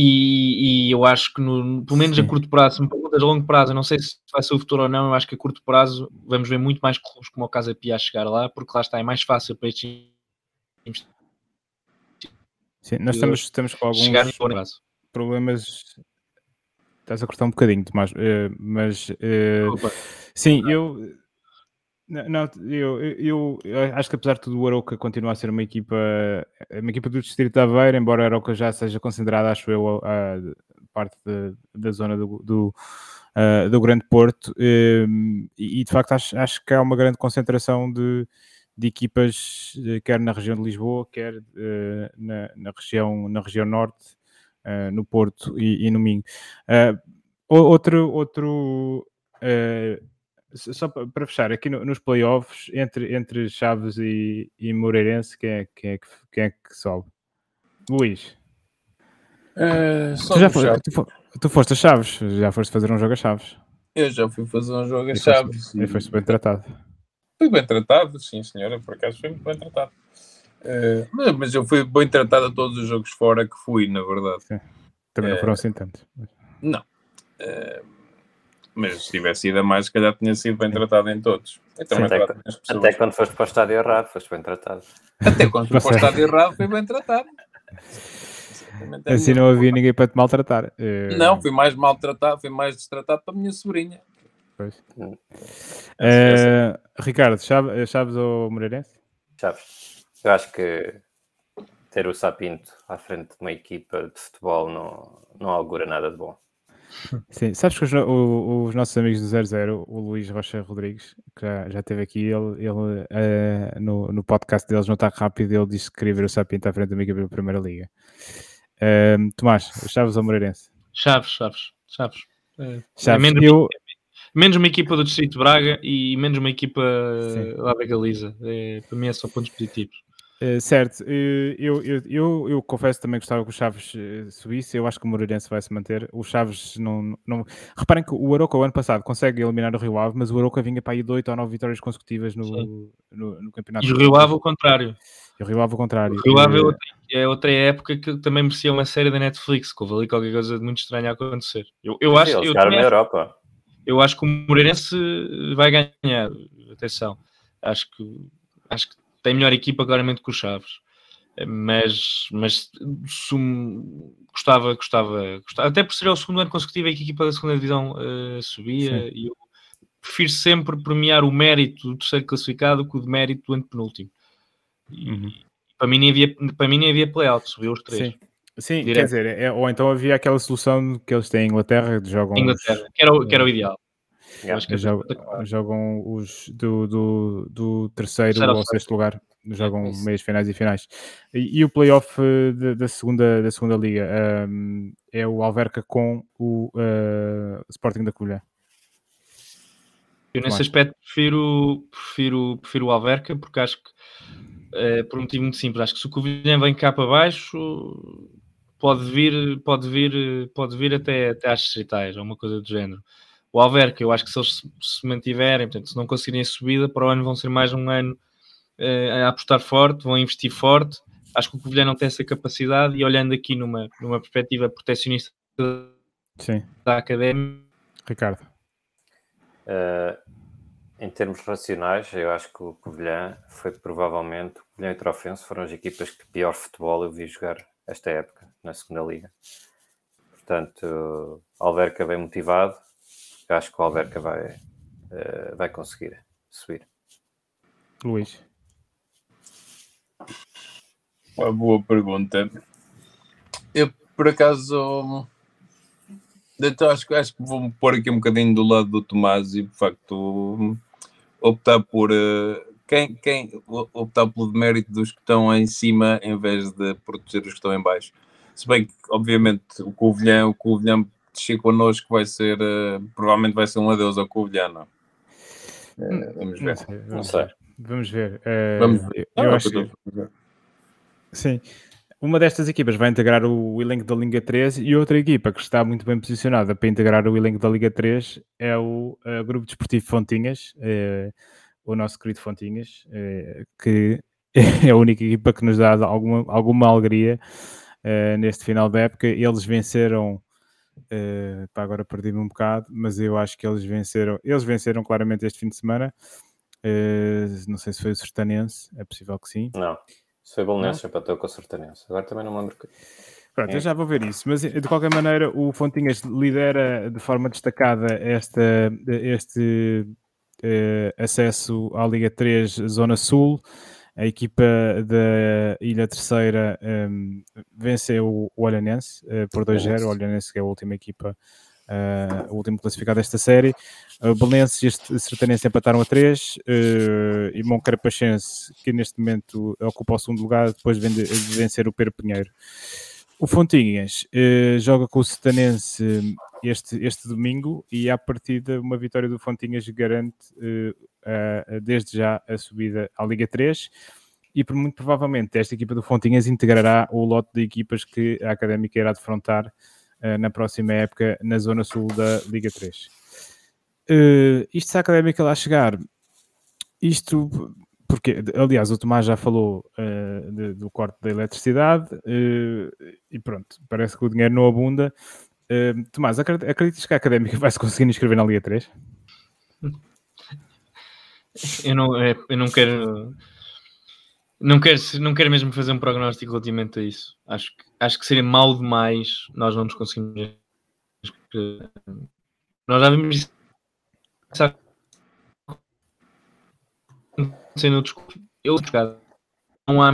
e, e eu acho que, no, pelo menos Sim. a curto prazo, se me perguntas a longo prazo, eu não sei se vai ser o futuro ou não, eu acho que a curto prazo vamos ver muito mais clubes como o Casa Pia a chegar lá, porque lá está, é mais fácil para estes Sim, nós estamos, estamos com alguns problemas. Estás a cortar um bocadinho, Tomás, uh, mas uh, sim, eu, não, eu, eu, eu, acho que apesar de tudo o Aroca continua a ser uma equipa, uma equipa do Distrito de Aveiro, embora a Aroca já seja considerada, acho eu, a, a parte de, da zona do, do, uh, do Grande Porto, e, e, de facto acho, acho que há uma grande concentração de, de equipas, eh, quer na região de Lisboa, quer uh, na, na, região, na região norte, uh, no Porto e, e no Minho. Outro, outro só para fechar, aqui no, nos playoffs, entre, entre Chaves e, e Moreirense, quem é, quem, é que, quem é que sobe? Luís. tu, já foi, tu, tu, foste a Chaves, já foste fazer um jogo a Chaves. Eu já fui fazer um jogo a Chaves. E foste bem tratado. Fui bem tratado, sim, senhora, por acaso fui muito bem tratado. Uh, mas, mas, eu fui bem tratado a todos os jogos fora que fui, na verdade. Sim. Também não foram assim tantos. Não. Uh, mas se tivesse ido a mais, se calhar tinha sido bem tratado em todos. Até, até, quando foste para o estádio errado, foste bem tratado. Até quando fui *laughs* para o estádio errado, fui bem tratado. Assim não havia ninguém para te maltratar. Não, fui mais maltratado, fui mais destratado para a minha sobrinha. Pois. Uh, Ricardo, Chaves, Chaves ou Moreirense? Chaves. Eu acho que ter o Sapinto à frente de uma equipa de futebol não, não augura nada de bom. Sim, sabes que os, os, nossos amigos do 00, o Luís Rocha Rodrigues, que já, já esteve aqui, ele, ele uh, no, no podcast deles, não está rápido, ele disse que queria ver o Sapinto à frente uma equipa da Primeira Liga. Uh, Tomás, Chaves ou Moreirense? Chaves, Chaves, Chaves. É, Chaves. É eu, menos uma equipa do Distrito Braga e menos uma equipa Sim. lá da Galiza. É, para mim é só pontos positivos. Uh, certo, uh, eu, eu, eu, eu, confesso também que gostava que o Chaves uh, subisse. Eu acho que o Moreirense vai se manter. O Chaves não, não. Reparem que o Aroca, o ano passado, consegue eliminar o Rio Ave, mas o Aroca vinha para aí de 8 ou 9 vitórias consecutivas no, no, no, campeonato. E o Rio Ave, o contrário. E o Rio Ave, o contrário. O Rio Ave é outra, é outra época que também merecia uma série da Netflix, que houve ali qualquer coisa de muito estranha a acontecer. Eu, eu acho que. na Europa eu acho que o Moreirense vai ganhar. Atenção, acho que, acho que tem melhor equipa claramente que o Chaves. Mas, mas sum, gostava, gostava, gostava, até por ser o segundo ano consecutivo que a equipa da segunda divisão uh, subia Sim. e eu prefiro sempre premiar o mérito do terceiro classificado que o demérito do antepenúltimo. E, uhum. para mim nem havia, para mim nem havia play-out, subiu os três. Sim. Sim, Direto. quer dizer, é, ou então havia aquela solução que eles têm em Inglaterra, de jogam. Inglaterra, os, que, era o, que era o ideal. Yeah. Que jogam, jogam os do, do, do terceiro ao sexto lugar, jogam é meias finais e finais. E, e o playoff eh, da, segunda, da segunda liga um, é o Alverca com o uh, Sporting da Colha. Eu nesse aspecto prefiro, prefiro, prefiro o Alverca, porque acho que, é, por um motivo muito simples, acho que se o Covilhã vem cá para baixo, pode vir, pode vir, pode vir até, até às distritais, ou uma coisa do género. O Alverca, eu acho que se eles se mantiverem, portanto, se não conseguirem a subida, para o ano vão ser mais um ano uh, a apostar forte, vão investir forte. Acho que o Covilhã não tem essa capacidade e olhando aqui numa, numa perspectiva protecionista Sim. da academia. Ricardo. Uh, em termos racionais, eu acho que o Covilhã foi provavelmente, o Covilhã e o Trofense foram as equipas que pior futebol eu vi jogar esta época, na segunda liga. Portanto, Alverca bem motivado, acho que o Alverca vai, uh, vai conseguir subir. Luís. Uma boa pergunta. Eu, por acaso, então, acho, acho que vou-me pôr aqui um bocadinho do lado do Tomás e, de facto, optar por uh, quem, quem optar pelo demérito dos que estão em cima em vez de proteger os que estão em baixo. Se bem que, obviamente, o Covilhã, o Covilhã descer connosco vai ser, uh, provavelmente vai ser um adeus ao Covilhã, não? Uh, vamos ver. Não sei, vamos ver. Uh, vamos ver. Eu, eu acho que... Sim. Uma destas equipas vai integrar o elenco da Liga 3 e outra equipa que está muito bem posicionada para integrar o elenco da Liga 3 é o uh, Grupo Desportivo Fontinhas, uh, o nosso querido Fontinhas, uh, que *laughs* é a única equipa que nos dá alguma, alguma alegria neste final da época. Eles venceram, uh, pá, agora perdi-me um bocado, mas eu acho que eles venceram, eles venceram claramente este fim de semana. não sei se foi o Sertanense, é possível que sim. Não. Foi Bolonense, empatou com o Sertanense. Agora também não me lembro. Que... Pronto, é. eu já vou ver isso. Mas de qualquer maneira, o Fontinhas lidera de forma destacada esta, este uh, acesso à Liga 3 Zona Sul. A equipa da Ilha Terceira um, venceu o Olhanense uh, por 2-0. O Olhanense que é a última equipa uh, o último classificado desta série. O Belenenses e Sertanense empataram a 3 uh, e Moncarapachense, que neste momento ocupa o segundo lugar, depois de vencer o Pedro Pinheiro. O Fontinhas uh, joga com o Sertanense este, este domingo e à partida uma vitória do Fontinhas garante uh, desde já a subida à Liga 3 e muito provavelmente esta equipa do Fontinhas integrará o lote de equipas que a Académica irá defrontar uh, na próxima época na zona sul da Liga 3. Uh, eh, isto se a Académica lá chegar, isto porque, aliás, o Tomás já falou uh, de, do corte da eletricidade uh, e pronto, parece que o dinheiro não abunda. Uh, Tomás, acreditas que a Académica *laughs* vai se conseguir inscrever na Liga 3? *laughs* Eu não, eu não quero não quero, não quero mesmo fazer um prognóstico relativamente a isso. Acho que, acho que seria mal demais nós não nos conseguimos. Nós já vimos isso. Eu não há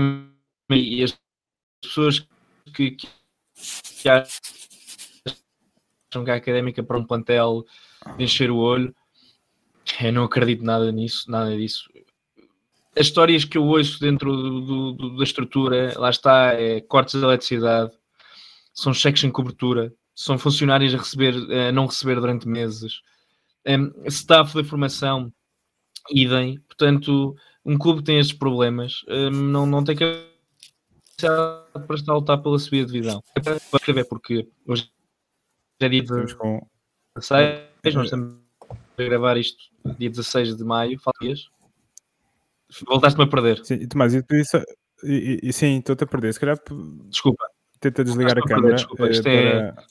e as pessoas que, que, que acham que a académica para um plantel encher o olho, eu não acredito nada nisso, nada disso. As histórias que eu ouço dentro do, do, da estrutura, lá está, é cortes de eletricidade, são cheques em cobertura, são funcionários a receber, a não receber durante meses, um, staff da formação, idem, portanto, um clube tem estes problemas, um, não, não tem que para estar a lutar pela subida de divisão. Para escrever, porque hoje é dia 16, nós estamos a gravar isto dia 16 de maio, falta dias. Voltaste-me a perder. Sim, Tomás, e, e, e sim, estou-te a perder. Se calhar. Desculpa. Tenta desligar a, a câmera. Desculpa, isto eh, é. Para...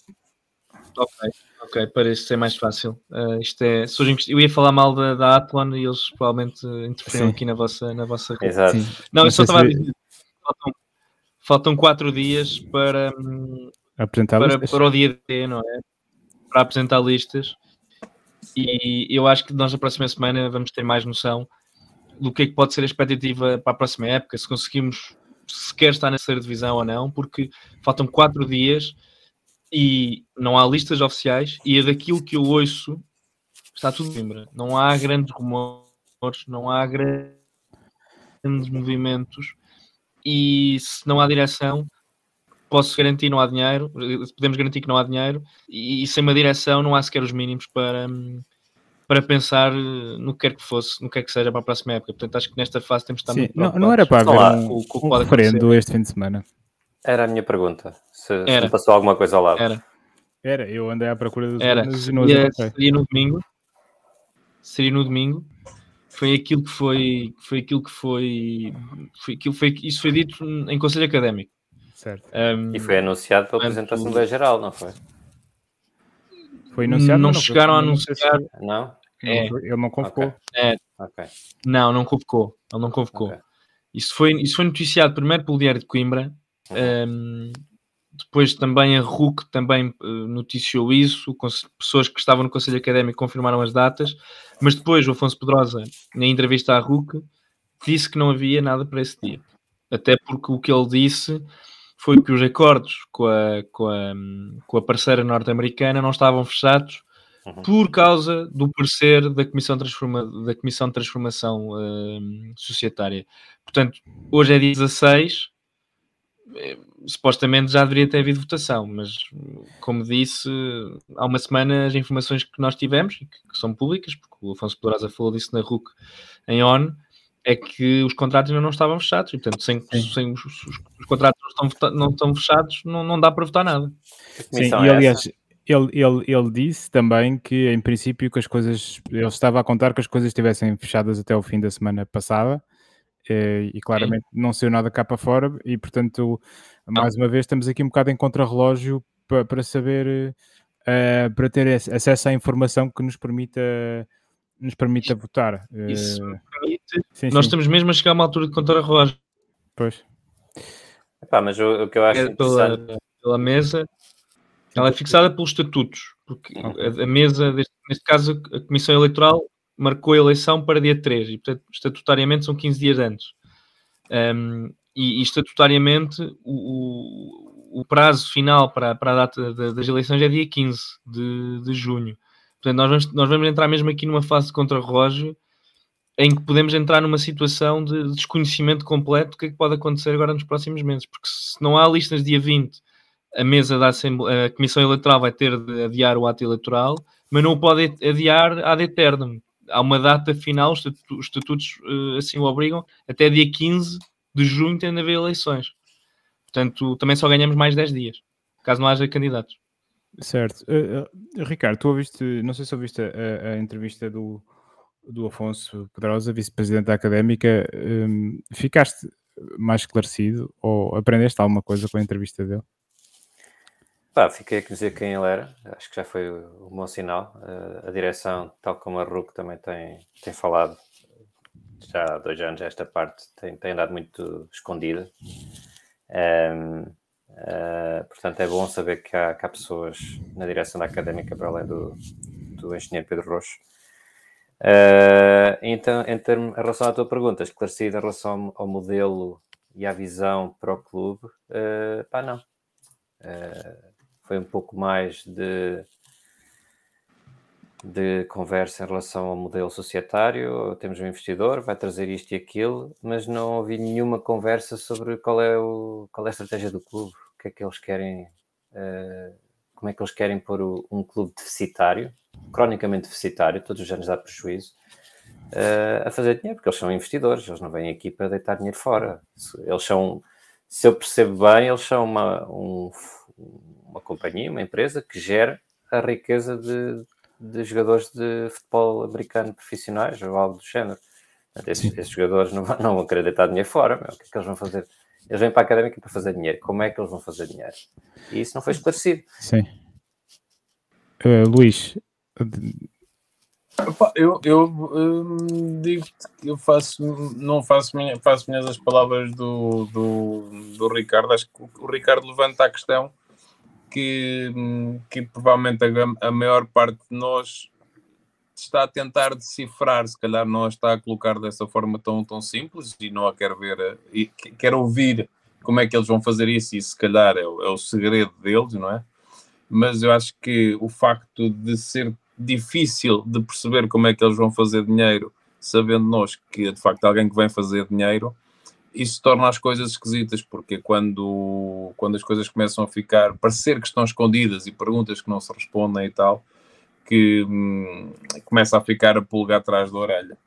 Ok, ok, para isto ser mais fácil. Uh, isto é, eu ia falar mal da, da Athlon e eles provavelmente interferiram aqui na vossa, na vossa Exato. Sim. Não, eu só estava se... a dizer faltam, faltam quatro dias para, hum, apresentar para, para o dia D, não é? Para apresentar listas. E eu acho que nós na próxima semana vamos ter mais noção do que é que pode ser a expectativa para a próxima época, se conseguimos sequer estar na terceira divisão ou não, porque faltam quatro dias e não há listas oficiais e é daquilo que eu ouço está tudo lembra. Não há grandes rumores, não há grandes movimentos e se não há direção posso garantir não há dinheiro, podemos garantir que não há dinheiro e, sem uma direção não há sequer os mínimos para, para pensar no que quer que fosse, no que quer que seja para a próxima época. Portanto, acho que nesta fase temos de estar Sim, muito não, preocupados. não era para haver Olá. um, Com o que um referendo este fim de semana. Era a minha pergunta. Se, se passou alguma coisa ao lado. Era, Era, eu andei à procura dos era. e não Seria, seria no domingo. Seria no domingo. Foi aquilo que foi, foi aquilo que foi, foi, aquilo, foi isso foi dito em conselho académico. Certo. Um, E foi anunciado pelo Portanto, Presidente da Assembleia Geral, não foi? Foi anunciado, não foi- chegaram a não sei se- anunciar. Não? É. não foi- Ele não convocou. Ok. Ok. Não, não convocou. Ele não convocou. ok. Isso, foi, isso foi noticiado primeiro pelo Diário de Coimbra, Uhum. um, depois também a RUC também eh, noticiou isso, pessoas que estavam no Conselho Académico confirmaram as datas, mas depois o Afonso Pedrosa, na entrevista à RUC, disse que não havia nada para esse dia. Até porque o que ele disse foi que os acordos com a, com a, com a parceira norte-americana não estavam fechados Uhum. por causa do parecer da Comissão, Transforma, da Comissão de Transformação hum, Societária. Portanto, hoje é dia 16, eh, supostamente já deveria ter havido votação, mas como disse, há uma semana as informações que nós tivemos, que, que são públicas, porque o Afonso Pedrosa falou disso na RUC em ONU, é que os contratos ainda não estavam fechados, e portanto, sem, sem os, os- os contratos não estão, não estão fechados, não, não dá para votar nada. Sim, e é aliás, ele, ele, ele disse também que em princípio que as coisas, ele estava a contar que as coisas estivessem fechadas até o fim da semana passada eh, e claramente não saiu nada cá para fora e portanto, mais uma vez estamos aqui um bocado em contrarrelógio pa- para saber, eh, para ter acesso à informação que nos permita, nos permita votar. Isso Eh, permite- sim, Nós sim, estamos mesmo a chegar a uma altura de contra-relógio. pois. Epá, mas o, o que eu acho é pela, pela mesa, ela é fixada pelos estatutos, porque a, a mesa, deste- neste caso, a Comissão Eleitoral marcou a eleição para dia 3 e, portanto, estatutariamente são 15 dias antes. Um, e, e estatutariamente o, o, o prazo final para, para a data da- das eleições é dia 15 de, de junho. Portanto, nós vamos, nós vamos entrar mesmo aqui numa fase de contra-relógio em que podemos entrar numa situação de desconhecimento completo do que é que pode acontecer agora nos próximos meses, porque se não há listas dia 20, a mesa da a Comissão Eleitoral vai ter de adiar o ato eleitoral, mas não o pode adiar ad eternum. Há uma data final, os estatutos eh, assim o obrigam, até dia 15 de junho tem de haver eleições. Portanto, também só ganhamos mais 10 dias, caso não haja candidatos. Certo. Eh, eh, Ricardo, tu ouviste, não sei se ouviste a, a- entrevista do, do Afonso Pedrosa, vice-presidente da Académica, hum, ficaste mais esclarecido ou aprendeste alguma coisa com a entrevista dele? Pá, fiquei a conhecer quem ele era, acho que já foi um bom sinal. Eh, a direção, tal como a RUC também tem, tem falado, já há dois anos esta parte tem, tem andado muito escondida. Ehm, eh, portanto, é bom saber que há, que há pessoas na direção da académica para além do, do engenheiro Pedro Rocha. Eh, então, em, termo, em relação à tua pergunta, esclarecido em relação ao modelo e à visão para o clube, eh, pá, não. Eh, foi um pouco mais de, de conversa em relação ao modelo societário. Temos um investidor, vai trazer isto e aquilo, mas não ouvi nenhuma conversa sobre qual é, o, qual é a estratégia do clube, que é que eles querem, eh, como é que eles querem pôr o- um clube deficitário, cronicamente deficitário, todos os anos dá prejuízo, eh, a fazer dinheiro, porque eles são investidores, eles não vêm aqui para deitar dinheiro fora. Eles são, se eu percebo bem, eles são uma, um- uma companhia, uma empresa que gera a riqueza de, de jogadores de futebol americano profissionais ou algo do género. Esses, esses jogadores não vão, não vão querer deitar dinheiro fora. meu. O que é que eles vão fazer? Eles vêm para a académica para fazer dinheiro. Como é que eles vão fazer dinheiro? E isso não foi esclarecido. Sim. Eh, Luís, Epá, Eu, eu hum, digo que eu faço, não faço, minha, faço minhas as palavras do, do, do Ricardo. Acho que o, Ricardo levanta a questão que, hum, que provavelmente a, a maior parte de nós está a tentar decifrar, se calhar não a está a colocar dessa forma tão, tão simples e não a quer ver, eh, e que- quer ouvir como é que eles vão fazer isso e se calhar é, o- é o segredo deles, não é? Mas eu acho que o facto de ser difícil de perceber como é que eles vão fazer dinheiro, sabendo nós que é de facto alguém que vem fazer dinheiro, isso torna as coisas esquisitas, porque quando, quando as coisas começam a ficar, parecer que estão escondidas e perguntas que não se respondem e tal, que hum, começa a ficar a pulgar atrás da orelha.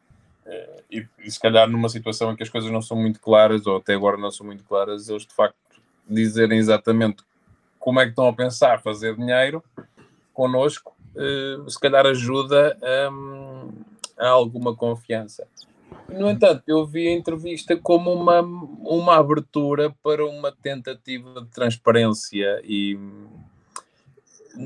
Uh, e, e, se calhar numa situação em que as coisas não são muito claras, ou até agora não são muito claras, eles de facto dizerem exatamente como é que estão a pensar fazer dinheiro connosco, uh, se calhar ajuda um, a alguma confiança. No entanto, eu vi a entrevista como uma, uma abertura para uma tentativa de transparência e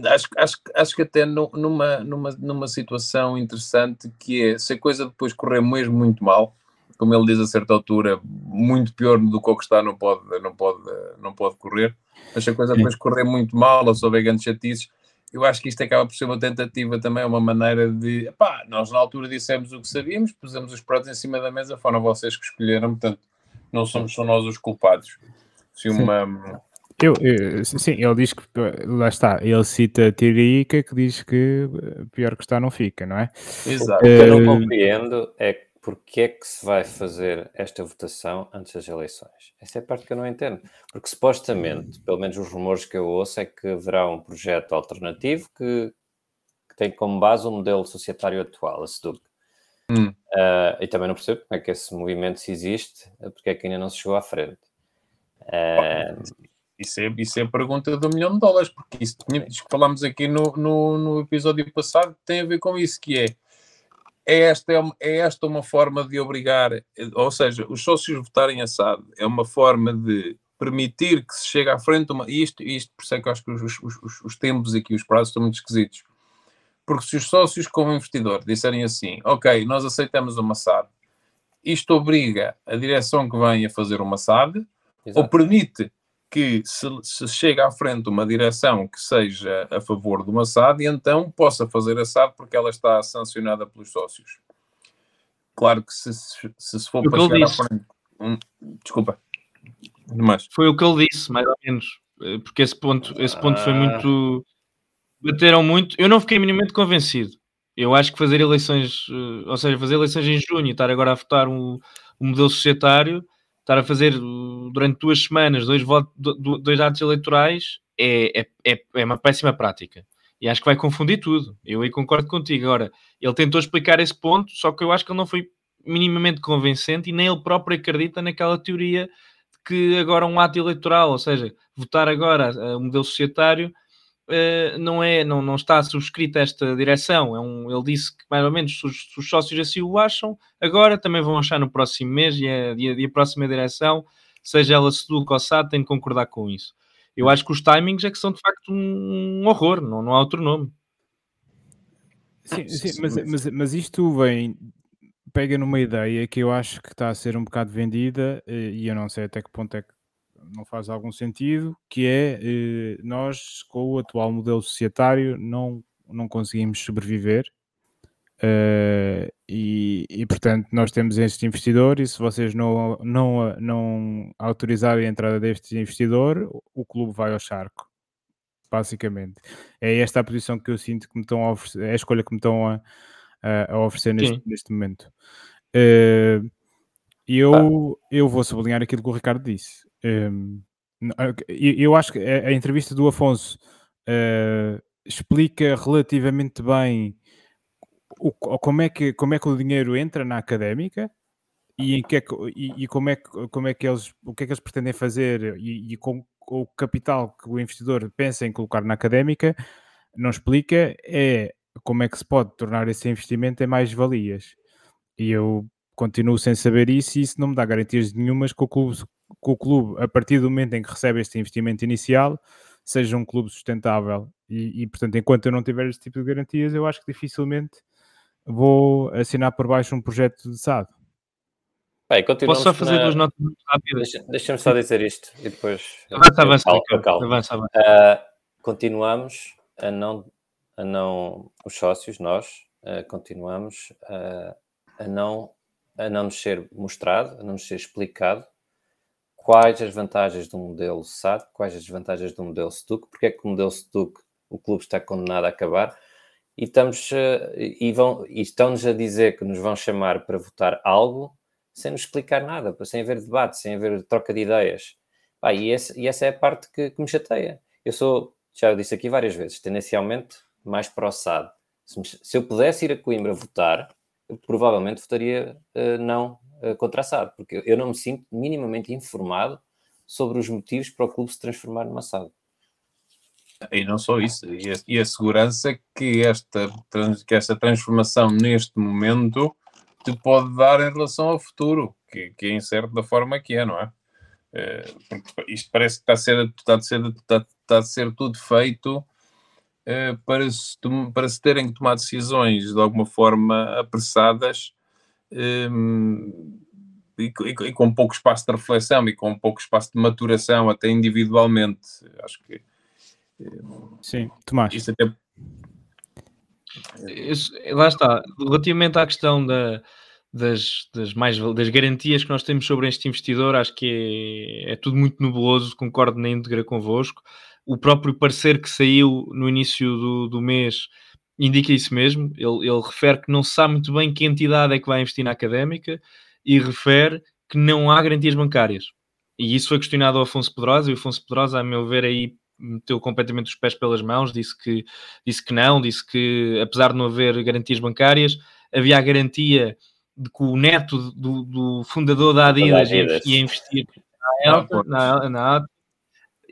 acho, acho, acho que até numa, numa, numa situação interessante que é se a coisa depois correr mesmo muito mal, como ele diz a certa altura, muito pior do que o que está não pode, não pode, não pode correr, mas se a coisa depois correr muito mal ou se houver grandes chatices, eu acho que isto acaba por ser uma tentativa também, uma maneira de, pá, nós na altura dissemos o que sabíamos, pusemos os pratos em cima da mesa, foram vocês que escolheram, portanto, não somos só nós os culpados. Se uma... Eu, eu, sim, ele diz que, lá está, ele cita a teoria que diz que pior que está não fica, não é? Exato. O que eu não eh, compreendo é que porque é que se vai fazer esta votação antes das eleições? Essa é a parte que eu não entendo. Porque supostamente, pelo menos os rumores que eu ouço, é que haverá um projeto alternativo que, que tem como base o modelo societário atual, a SEDUC. Hum. Uh, e também não percebo como é que esse movimento se existe, porque é que ainda não se chegou à frente. Uh, isso, é, isso é a pergunta do milhão de dólares, porque isso, isso que falámos aqui no, no, no episódio passado tem a ver com isso, que é é esta, é, é esta uma forma de obrigar, ou seja, os sócios votarem assado, é uma forma de permitir que se chegue à frente uma, isto, isto, por isso é que eu acho que os, os, os, os tempos aqui, os prazos estão muito esquisitos. Porque se os sócios, como investidor, disserem assim, ok, nós aceitamos uma SAD, isto obriga a direção que vem a fazer uma SAD, Exato. ou permite que se, se chega à frente uma direção que seja a favor de uma SAD, então possa fazer a SAD porque ela está sancionada pelos sócios. Claro que se, se, se for para chegar disse. à frente... Hum, desculpa. Mas... Foi o que ele disse, mais ou menos. Eh, porque esse ponto, esse ponto ah. foi muito... Bateram muito. Eu não fiquei minimamente convencido. Eu acho que fazer eleições, eh, ou seja, fazer eleições em junho e estar agora a votar um, um modelo societário estar a fazer uh, durante duas semanas dois, votos, dois atos eleitorais é, é, é, é uma péssima prática. E acho que vai confundir tudo. Eu aí concordo contigo. Agora, ele tentou explicar esse ponto, só que eu acho que ele não foi minimamente convincente e nem ele próprio acredita naquela teoria de que agora um ato eleitoral, ou seja, votar agora o uh, modelo societário, uh, não, é, não, não está subscrita esta direção. É um, ele disse que mais ou menos se os, se os, sócios assim o acham, agora também vão achar no próximo mês e a, e a, a próxima direção, seja ela Seduc ou SAD, tem de concordar com isso. Eu acho que os timings é que são de facto um, um horror, não, não há outro nome. Sim, sim mas, mas, mas isto vem pega numa ideia que eu acho que está a ser um bocado vendida eh, e eu não sei até que ponto é que não faz algum sentido, que é eh, nós com o atual modelo societário não, não conseguimos sobreviver uh, e, e, portanto nós temos este investidor e se vocês não, não, não autorizarem a entrada deste investidor, o clube vai ao charco. Basicamente, é esta a posição que eu sinto que me estão a oferecer, é a escolha que me estão a, a, a oferecer neste, neste momento. Uh, eu, eu vou sublinhar aquilo que o Ricardo disse. Um, eu acho que a, entrevista do Afonso uh, explica relativamente bem o, como, é que, como é que o dinheiro entra na académica e, em que é, e, e, como, é que, como é que eles o que é que eles pretendem fazer e, e com o capital que o investidor pensa em colocar na académica não explica é como é que se pode tornar esse investimento em mais valias e eu continuo sem saber isso e isso não me dá garantias nenhumas que o clube que o clube, a partir do momento em que recebe este investimento inicial, seja um clube sustentável. E, e, portanto, enquanto eu não tiver este tipo de garantias, eu acho que dificilmente vou assinar por baixo um projeto de SAD. Bem, Posso só fazer na... duas notas muito rápidas? Deixa-me deixa só dizer isto e depois. Avança, avança, calma, avança, avança. Uh, continuamos a não, a não. Os sócios, nós, uh, continuamos uh, a, não, a não nos ser mostrado, a não nos ser explicado quais as vantagens do modelo SAD, quais as desvantagens do modelo STUC, porque é que o modelo STUC o clube está condenado a acabar e estamos eh, e, vão, e estão-nos a dizer que nos vão chamar para votar algo sem nos explicar nada, sem haver debate, sem haver troca de ideias. Ah, e, esse, e, essa é a parte que, que, me chateia. Eu sou, já disse aqui várias vezes, tendencialmente mais para o SAD. Se, se eu pudesse ir a Coimbra votar, provavelmente votaria uh, não uh, contra a SAD, porque eu não me sinto minimamente informado sobre os motivos para o clube se transformar numa SAD. E não só isso, e a, segurança que esta, que esta transformação neste momento te pode dar em relação ao futuro, que, que é incerto da forma que é, não é? Eh, porque isto parece que está a ser, está a ser, está, a ser tudo feito eh, para, se, para se terem que tomar decisões de alguma forma apressadas ehm, e, e, e, com pouco espaço de reflexão e com pouco espaço de maturação, até individualmente. Acho que. Sim, Tomás. Isso até... Isso, lá está. Relativamente à questão da, das, das, mais, das garantias que nós temos sobre este investidor, acho que é, é tudo muito nebuloso, concordo na íntegra convosco. O próprio parecer que saiu no início do, do mês indica isso mesmo. Ele, ele refere que não sabe muito bem que entidade é que vai investir na académica e refere que não há garantias bancárias. E isso foi questionado ao Afonso Pedrosa, e o Afonso Pedrosa, a meu ver, aí meteu completamente os pés pelas mãos, disse que, disse que não, disse que apesar de não haver garantias bancárias, havia a garantia de que o neto do, do fundador da Adidas, Adidas. ia investir na, Elta, na, na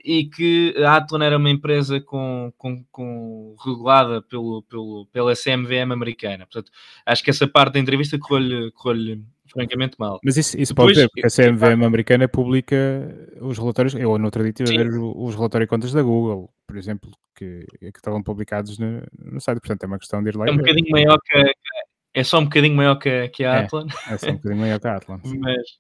e que a Athlon era uma empresa com, com, com regulada pelo, pelo, pela CMVM americana. Portanto, acho que essa parte da entrevista correu-lhe correu francamente mal. Mas isso, isso pode ser, porque a CMVM americana publica os relatórios, eu no outro dia estive a ver os relatórios de contas da Google, por exemplo, que, que estavam publicados no, no site, portanto é uma questão de ir lá É um bocadinho maior que, é só um bocadinho maior que, que a Atlan. É, é só um bocadinho maior que a Atlan. *laughs* mas,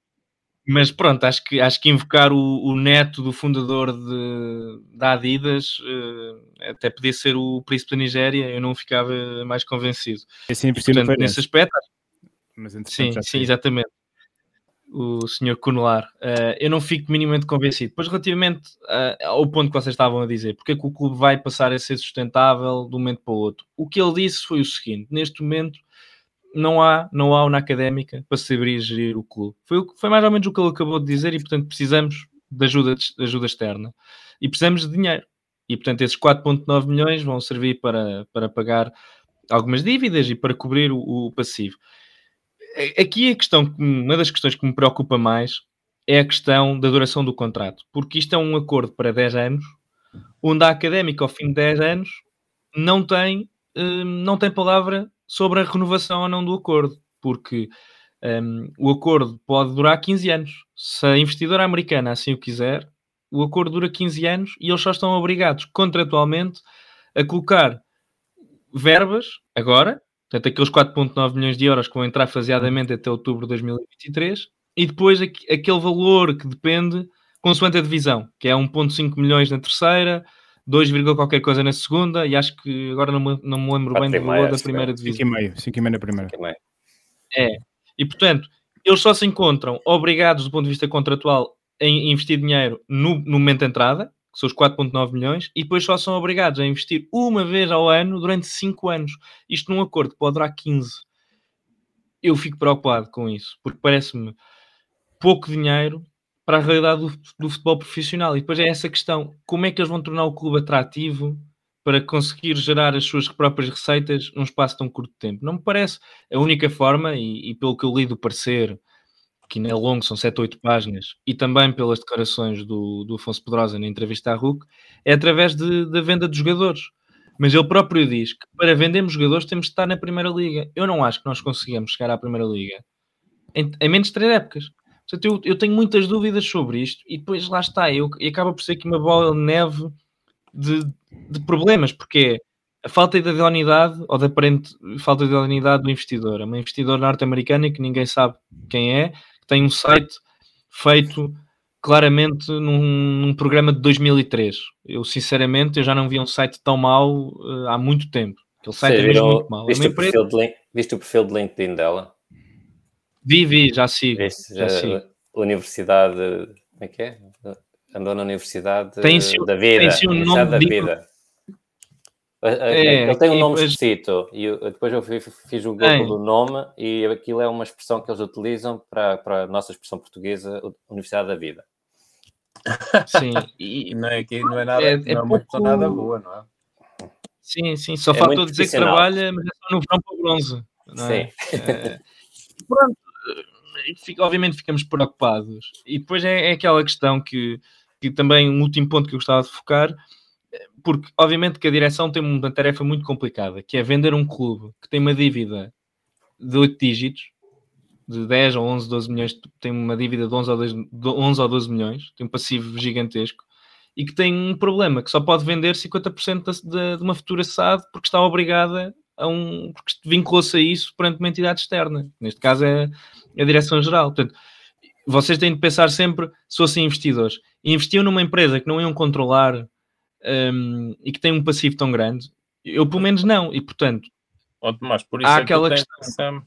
mas pronto, acho que, acho que invocar o, o neto do fundador de, da Adidas uh, até podia ser o príncipe da Nigéria, eu não ficava mais convencido. Esse Portanto, nesse aspecto. Mas, sim, sim, exatamente. O senhor Cunelar. Uh, eu não fico minimamente convencido. Pois, relativamente uh, ao ponto que vocês estavam a dizer, porque é que o clube vai passar a ser sustentável de um momento para o outro? O que ele disse foi o seguinte: neste momento não há, não há uma académica para saber gerir o clube. Foi, foi mais ou menos o que ele acabou de dizer e, portanto, precisamos de ajuda, de ajuda externa e precisamos de dinheiro. E, portanto, esses 4,9 milhões vão servir para, para pagar algumas dívidas e para cobrir o, o passivo. Aqui a questão, uma das questões que me preocupa mais é a questão da duração do contrato, porque isto é um acordo para 10 anos, onde a académica, ao fim de 10 anos, não tem, hum, não tem palavra sobre a renovação ou não do acordo, porque um, o acordo pode durar 15 anos. Se a investidora americana assim o quiser, o acordo dura 15 anos e eles só estão obrigados contratualmente a colocar verbas agora, portanto, aqueles 4,9 milhões de euros que vão entrar faseadamente até outubro de 2023, e depois aquele valor que depende consoante a divisão, que é 1,5 milhões na terceira, 2, qualquer coisa na segunda e acho que agora não me, não me lembro bem do valor da primeira divisão. 5,5, 5,5 na primeira. É, e portanto, eles só se encontram obrigados do ponto de vista contratual em investir dinheiro no, no momento de entrada, que são os 4,9 milhões, e depois só são obrigados a investir uma vez ao ano durante 5 anos. Isto num acordo que pode durar 15. Eu fico preocupado com isso, porque parece-me pouco dinheiro para a realidade do, do, futebol profissional. E depois é essa questão: como é que eles vão tornar o clube atrativo para conseguir gerar as suas próprias receitas num espaço tão curto de tempo? Não me parece a única forma, e, e pelo que eu li do parecer, que não é longo, são 7 ou 8 páginas, e também pelas declarações do, do Afonso Pedrosa na entrevista à RUC, é através de, da venda de jogadores. Mas ele próprio diz que para vendermos jogadores temos de estar na Primeira Liga. Eu não acho que nós conseguimos chegar à Primeira Liga em, em menos de três épocas. Portanto, eu, eu, tenho muitas dúvidas sobre isto e depois lá está, eu, e acaba por ser aqui uma bola de neve de, de problemas, porque é a falta de idoneidade ou da aparente falta de idoneidade do investidor. É uma investidora norte-americana que ninguém sabe quem é, que tem um site feito claramente num, num, programa de 2003. Eu, sinceramente, eu já não vi um site tão mau uh, há muito tempo. Aquele site Você é mesmo muito mau. Viste, é o perfil de, viste o perfil de LinkedIn dela? Vi, vi, já sigo. Já, sigo. Universidade, como é que é? Andou na Universidade da Vida. Tem um nome da Vida. É, ele tem um nome depois... esquisito e eu, depois eu fiz, fiz o Google do nome e aquilo é uma expressão que eles utilizam para, para a nossa expressão portuguesa, Universidade da Vida. Sim, *laughs* e não é, que não é nada, é, é não é uma pouco... nada boa, não é? Sim, sim, só é faltou dizer que trabalha, mas é só no verão para o bronze. Não é? Sim. É, *laughs* pronto, obviamente ficamos preocupados. E depois é, é, aquela questão que, que também, um último ponto que eu gostava de focar, porque obviamente que a direção tem uma tarefa muito complicada, que é vender um clube que tem uma dívida de 8 dígitos, de 10 ou 11, 12 milhões, tem uma dívida de 11 ou 12, 11 ou 12 milhões, tem um passivo gigantesco, e que tem um problema, que só pode vender 50% de, de, de uma futura SAD porque está obrigada a um, porque vinculou-se a isso perante uma entidade externa. Neste caso é a Direção-Geral. Portanto, vocês têm de pensar sempre, se fossem investidores, investiam numa empresa que não iam controlar um, e que tem um passivo tão grande, eu pelo menos não, e portanto, oh, Tomás, por isso há é aquela que questão.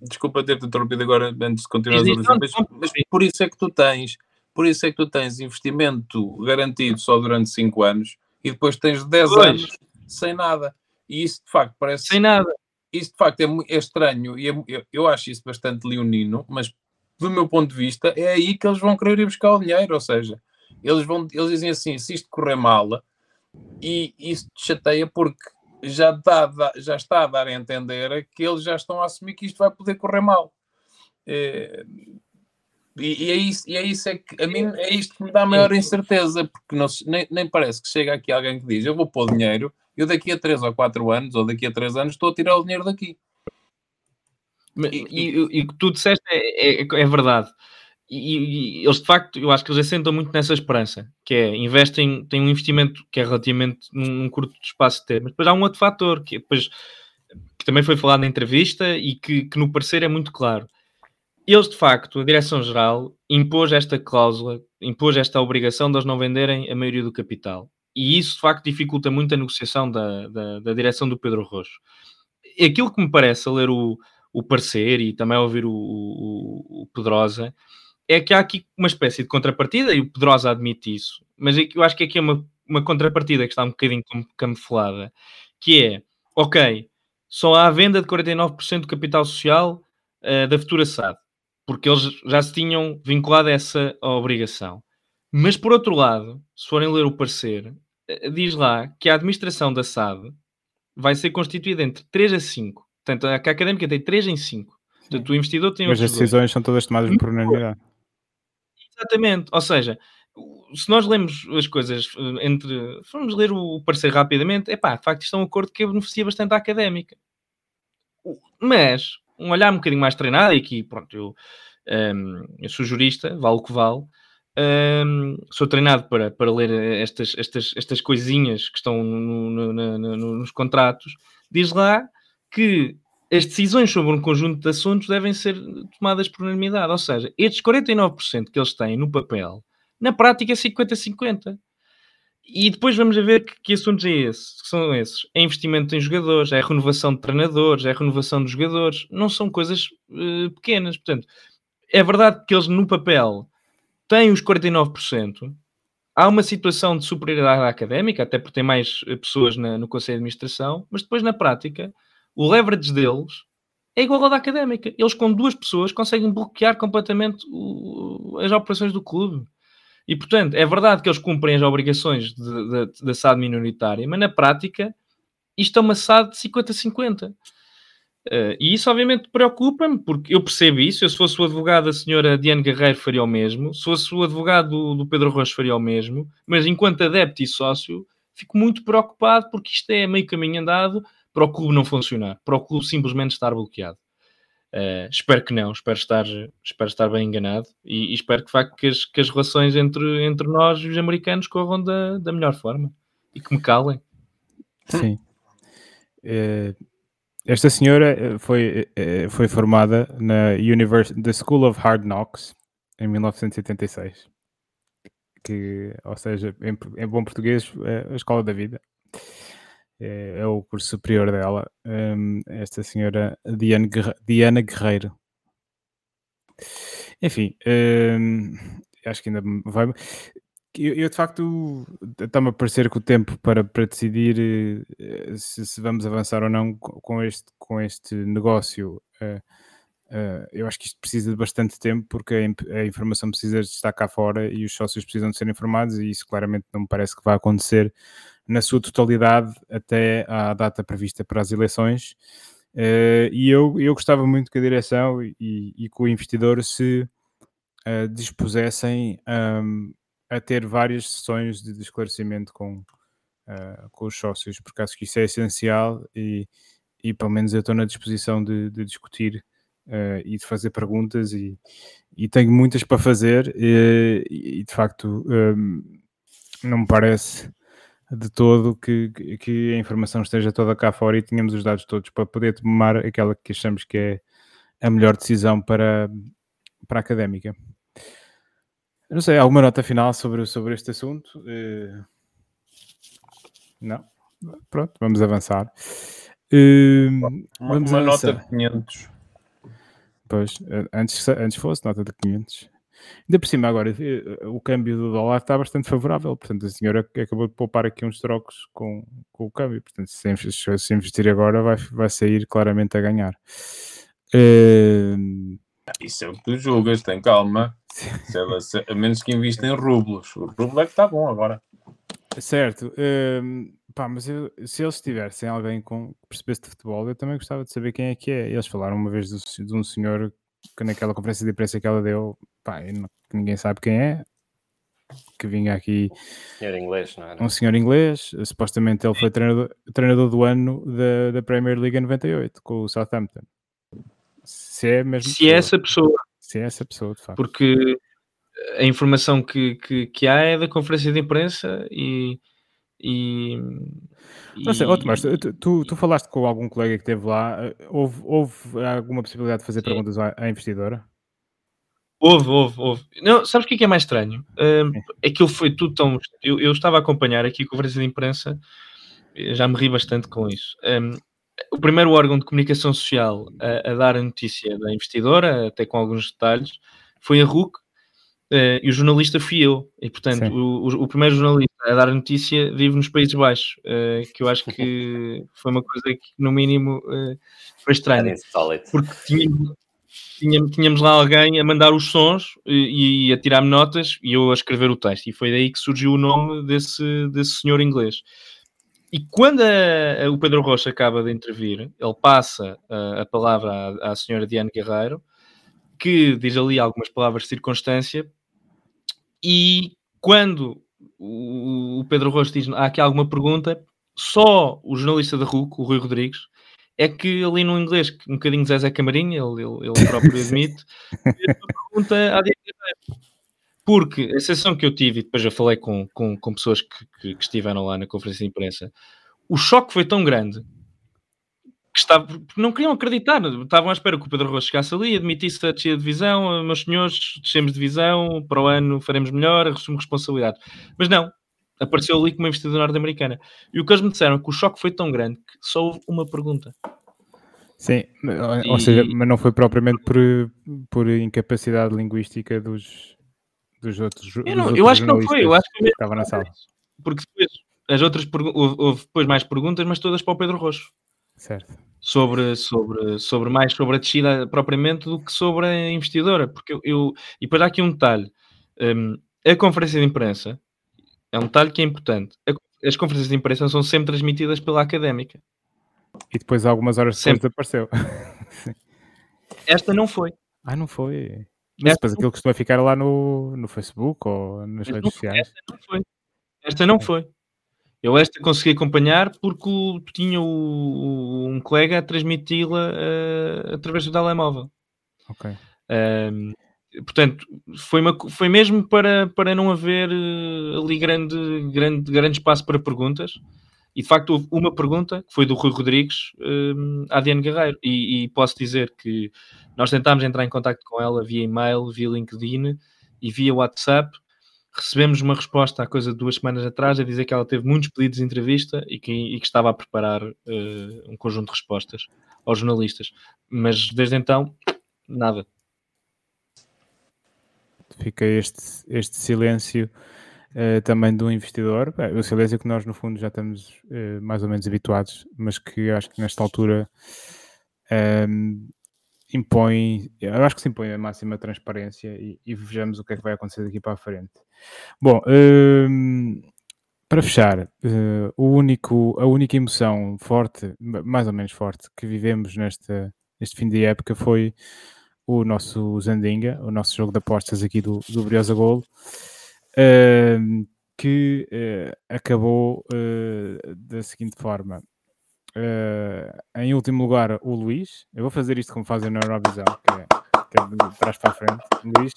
Desculpa ter-te interrompido agora antes de continuar mas, mas por isso é que tu tens, por isso é que tu tens investimento garantido só durante 5 anos e depois tens 10 anos sem nada. E isso de facto parece. Sem nada. Isso de facto é, é estranho e é, eu, acho isso bastante leonino, mas do meu ponto de vista é aí que eles vão querer ir buscar o dinheiro. Ou seja, eles, vão, eles dizem assim: se isto correr mal, e isso te chateia porque já, dá, já está a dar a entender que eles já estão a assumir que isto vai poder correr mal. É, e, e, é isso, e é isso é que a mim é isto que me dá maior incerteza, porque não, nem, nem parece que chega aqui alguém que diz eu vou pôr dinheiro eu daqui a 3 ou 4 anos, ou daqui a 3 anos, estou a tirar o dinheiro daqui. E o que tu disseste é, é, é verdade. E, e, eles de facto, eu acho que eles assentam muito nessa esperança, que é investem, têm um investimento que é relativamente num, curto espaço de tempo, mas depois há um outro fator que, depois, que também foi falado na entrevista e que, que no parecer é muito claro. Eles de facto, a Direção-Geral, impôs esta cláusula, impôs esta obrigação de eles não venderem a maioria do capital e isso de facto dificulta muito a negociação da, da, da direção do Pedro Rocho. Aquilo que me parece a ler o, o parecer e também ouvir o, o, o, Pedrosa é que há aqui uma espécie de contrapartida e o Pedrosa admite isso, mas é eu acho que aqui é uma, uma contrapartida que está um bocadinho camuflada, que é, ok, só há a venda de 49% do capital social uh, da futura SAD, porque eles já se tinham vinculado a essa obrigação. Mas por outro lado, se forem ler o parecer, eh, diz lá que a administração da SAD vai ser constituída entre 3 a 5. Portanto, a académica tem 3 em 5. Portanto, o investidor tem Mas as decisões dois. são todas tomadas por unanimidade. Exatamente. Ou seja, se nós lemos as coisas eh, entre. Vamos ler o parecer rapidamente, é pá, de facto, isto é um acordo que beneficia bastante a académica. Mas, um olhar um bocadinho mais treinado, e aqui, pronto, eu, um, ehm, eu sou jurista, vale o que vale, um, sou treinado para, para ler estas, estas, estas coisinhas que estão no, no, no, nos contratos. Diz lá que as decisões sobre um conjunto de assuntos devem ser tomadas por unanimidade. Ou seja, estes 49% que eles têm no papel, na prática é 50-50. E depois vamos a ver que, que assuntos é esse, que são esses. É investimento em jogadores, é renovação de treinadores, é renovação dos jogadores. Não são coisas uh, pequenas. Portanto, é verdade que eles no papel tem os 49%, há uma situação de superioridade académica, até porque tem mais eh, pessoas na, no Conselho de Administração, mas depois na prática, o leverage deles é igual ao da académica. Eles com duas pessoas conseguem bloquear completamente o, as operações do clube. E portanto, é verdade que eles cumprem as obrigações da SAD minoritária, mas na prática isto é uma SAD de 50-50. Uh, e isso obviamente preocupa-me, porque eu percebo isso. Eu, se fosse o advogado da senhora Diane Guerreiro, faria o mesmo. Se fosse o advogado do, do Pedro Rocha, faria o mesmo. Mas enquanto adepto e sócio, fico muito preocupado porque isto é meio caminho andado para o clube não funcionar, para o clube simplesmente estar bloqueado. Uh, espero que não, espero estar, espero estar bem enganado e, e espero que, facto, que, as, que as relações entre, entre nós e os americanos corram da, da melhor forma e que me calem. Sim. É, esta senhora eh, foi, eh, foi formada na Univers The School of Hard Knocks em 1986. Que, ou seja, em, em bom português, é a escola da vida. É, é o curso superior dela. Um, esta senhora Diana, Diana Guerreiro. Enfim, um, acho que ainda vai. Eu, eu, de facto está-me a parecer que o tempo para, para decidir uh, se, se, vamos avançar ou não com este, com este negócio. Uh, eu acho que isto precisa de bastante tempo porque a, a, informação precisa de estar cá fora e os sócios precisam de ser informados e isso claramente não me parece que vai acontecer na sua totalidade até à data prevista para as eleições. Uh, e eu, eu gostava muito que a direção e, e que o investidor se uh, dispusessem um, a ter várias sessões de esclarecimento com, uh, com os sócios, porque acho que isso é essencial e, e pelo menos eu estou na disposição de, de discutir e de fazer perguntas e, e tenho muitas para fazer e, e de facto um, não me parece de todo que, que a informação esteja toda cá fora e tenhamos os dados todos para poder tomar aquela que achamos que é a melhor decisão para, para a académica. Não sei, alguma nota final sobre, sobre este assunto? Uh, não? Pronto, vamos avançar. Uh, uma, vamos uma avançar. nota de 500. Pois, eh, antes, antes fosse nota de 500. Ainda por cima, agora, eh, o câmbio do dólar está bastante favorável. Portanto, a senhora acabou de poupar aqui uns trocos com, com o câmbio. Portanto, se, se investir agora, vai, vai sair claramente a ganhar. Uh... Isso é o que tu julgas, tem calma. Se ela, se, a menos que invista em rublos. O rublo é que está bom agora. Certo. Uh, pá, mas eu, se eles tivessem alguém com percebesse de futebol, eu também gostava de saber quem é que é. Eles falaram uma vez de, de um senhor que naquela conferência de imprensa que ela deu, pá, ninguém sabe quem é, que vinha aqui. Senhor inglês, não é? Um senhor inglês, supostamente ele foi treinador, treinador do ano da, da Premier League em 98 com o Southampton. Se é mesmo. Se é essa pessoa. É essa pessoa, de facto. Porque a informação que, que, que há é da conferência de imprensa e. e não sei, mas tu, tu, tu, falaste com algum colega que esteve lá, houve, houve alguma possibilidade de fazer Sim. perguntas à, à investidora? Houve, houve, houve. Não, sabes o que é, que é mais estranho? Uh, aquilo foi tudo tão. Eu, eu, estava a acompanhar aqui a conferência de imprensa, já me ri bastante com isso. Um, o primeiro órgão de comunicação social a, a, dar a notícia da investidora, até com alguns detalhes, foi a RUC, uh, e o jornalista fui eu. E, portanto, o, o, o, primeiro jornalista a dar a notícia vive nos Países Baixos, uh, que eu acho que *laughs* foi uma coisa que, no mínimo, uh, foi estranha. Porque tínhamos, tínhamos, tínhamos lá alguém a mandar os sons e, e a tirar-me notas e eu a escrever o texto. E foi daí que surgiu o nome desse, desse senhor inglês. E quando a, a, o Pedro Rocha acaba de intervir, ele passa a, a palavra à, à senhora Diane Guerreiro, que diz ali algumas palavras de circunstância, e quando o, o Pedro Rocha diz há aqui alguma pergunta, só o jornalista da RUC, o Rui Rodrigues, é que ali no inglês, um bocadinho Zé Camarinha, ele, ele, ele próprio *laughs* admite, fez uma pergunta à porque a sensação que eu tive, e depois eu falei com, com, com pessoas que, que, que, estiveram lá na conferência de imprensa, o choque foi tão grande que estava, não queriam acreditar, estavam à espera que o Pedro Rocha chegasse ali, admitisse a descida de divisão, meus senhores, descemos de divisão, para o ano faremos melhor, assumo responsabilidade. Mas não, apareceu ali como investidor norte-americana. E o que eles me disseram é que o choque foi tão grande que só houve uma pergunta. Sim, ou e... seja, mas não foi propriamente por, por incapacidade linguística dos, dos outros. Eu, não, eu acho que não foi, eu acho que, estava na sala. Porque depois as outras houve depois mais perguntas, mas todas para o Pedro Rocho. Certo. Sobre, sobre, sobre mais sobre a descida propriamente do que sobre a investidora. Porque eu, eu e depois há aqui um detalhe. Um, a conferência de imprensa é um detalhe que é importante. As conferências de imprensa são sempre transmitidas pela académica. E depois, algumas horas depois, desapareceu. *laughs* Esta não foi. Ah, não foi. Mas depois aquilo costuma ficar lá no, no Facebook ou nas redes sociais. Esta não foi. Esta não foi. Eu esta consegui acompanhar porque o, tinha o, um colega a transmiti-la uh, através do telemóvel. Ok. Um, portanto, foi, uma, foi mesmo para, para não haver uh, ali grande, grande, grande espaço para perguntas. E de facto houve uma pergunta que foi do Rui Rodrigues um, à Diane Guerreiro. E, e, posso dizer que nós tentámos entrar em contato com ela via e-mail, via LinkedIn e via WhatsApp. Recebemos uma resposta há coisa de duas semanas atrás a dizer que ela teve muitos pedidos de entrevista e que, e que estava a preparar uh, um conjunto de respostas aos jornalistas. Mas desde então, nada fica este, este silêncio uh, também do investidor. Bem, o silêncio que nós, no fundo, já estamos uh, mais ou menos habituados, mas que acho que nesta altura um, ehm, impõe, eu acho que se impõe a máxima transparência e, e, vejamos o que é que vai acontecer daqui para a frente. Bom, um, ehm, para fechar, uh, o único, a única emoção forte, mais ou menos forte, que vivemos neste fim de época foi o nosso Zandinga, o nosso jogo de apostas aqui do, do Briosa Gol, uh, que uh, acabou da seguinte forma. em último lugar, o Luís. Eu vou fazer isto como fazem na Eurovisão, que é, que é de trás para a frente. Luís,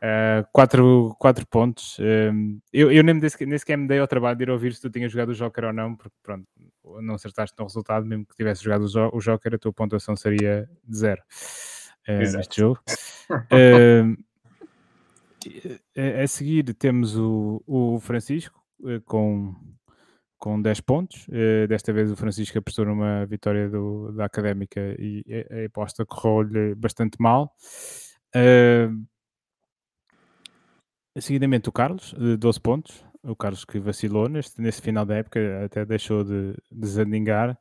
Uh, quatro, quatro pontos. Uh, eu, eu nem, dei, nem sequer me dei ao trabalho de ir ouvir se tu tinhas jogado o Joker ou não, porque pronto, não acertaste no resultado, mesmo que tivesse jogado o, o Joker, a tua pontuação seria de zero uh, neste jogo. *laughs* a, a, seguir temos o, o Francisco com, com 10 pontos. desta vez o Francisco apostou numa vitória do, da Académica e a, a aposta correu-lhe bastante mal. Uh, Seguidamente o Carlos, de 12 pontos. O Carlos que vacilou neste, nesse final da época, até deixou de, de zandingar.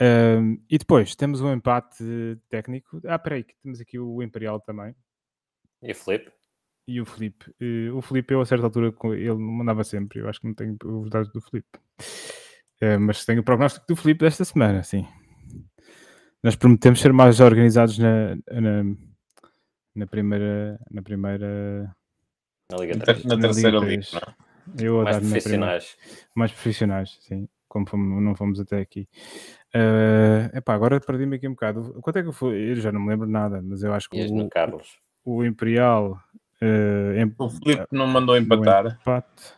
Um, e depois temos um empate técnico. Ah, peraí, que temos aqui o Imperial também. E o Felipe? E o Felipe. Uh, o Felipe, eu a certa altura, ele mandava sempre. Eu acho que não tenho os dados do Felipe. Uh, mas tenho o prognóstico do Felipe desta semana, sim. Nós prometemos ser mais organizados na, na, na primeira. Na primeira na Liga 3. Na, na terceira Liga, é? Eu mais profissionais. mais profissionais, sim. Como fomos, não fomos até aqui. Uh, epá, agora perdi-me aqui um bocado. Quanto é que foi? Eu já não me lembro nada, mas eu acho que o, Carlos. o Imperial. Uh, em, o Filipe não mandou empatar. Empate.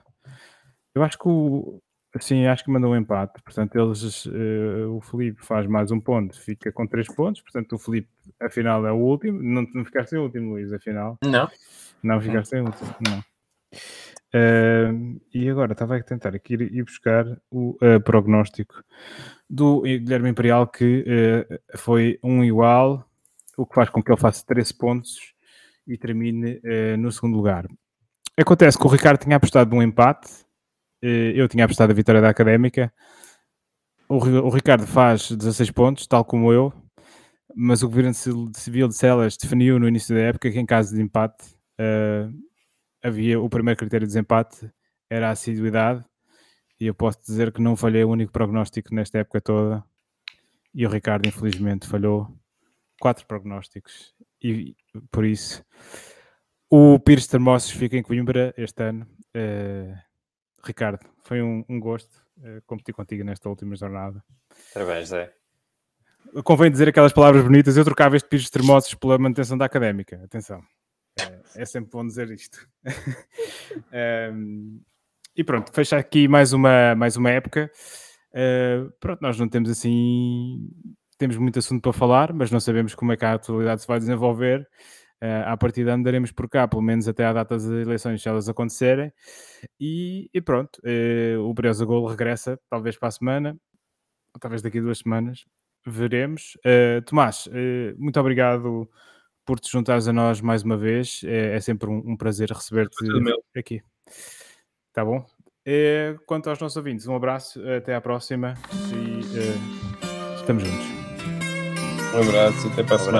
Eu acho que o. Sim, acho que mandou um empate. Portanto, eles, uh, o Felipe faz mais um ponto, fica com três pontos. Portanto, o Felipe, afinal, é o último. Não, não ficaste em último, Luís, afinal. Não. Não ficaste em último, não. Uh, e agora estava a tentar aqui ir, ir buscar o uh, prognóstico do Guilherme Imperial, que foi um igual, o que faz com que ele faça 13 pontos e termine no segundo lugar. Acontece que o Ricardo tinha apostado num empate, eu tinha apostado a vitória da Académica. O, o Ricardo faz 16 pontos, tal como eu, mas o Governo Civil de Celas definiu no início da época que em caso de empate uh, havia o primeiro critério de desempate era a assiduidade e eu posso dizer que não falhei o único prognóstico nesta época toda e o Ricardo infelizmente falhou quatro prognósticos e por isso o Pires Termossos fica em Coimbra este ano uh, Ricardo, foi um, um gosto uh, competir contigo nesta última jornada Parabéns Zé Convém dizer aquelas palavras bonitas, eu trocava este Pires Termossos pela manutenção da académica, atenção é, é sempre bom dizer isto. um, *laughs* e pronto, fecha aqui mais uma, mais uma época. Uh, pronto, nós não temos assim. Temos muito assunto para falar, mas não sabemos como é que a atualidade se vai desenvolver. Uh, à partida andaremos por cá, pelo menos até à data das eleições, se elas acontecerem. E, e pronto, uh, o Briosa Gol regressa, talvez para a semana, ou talvez daqui a duas semanas. Veremos. Uh, Tomás, muito obrigado por te juntares a nós mais uma vez. É, é sempre um, um prazer receber-te aqui. Tá bom? Quanto aos nossos ouvintes, um abraço, até à próxima e uh, estamos juntos. Un abrazo, te paso.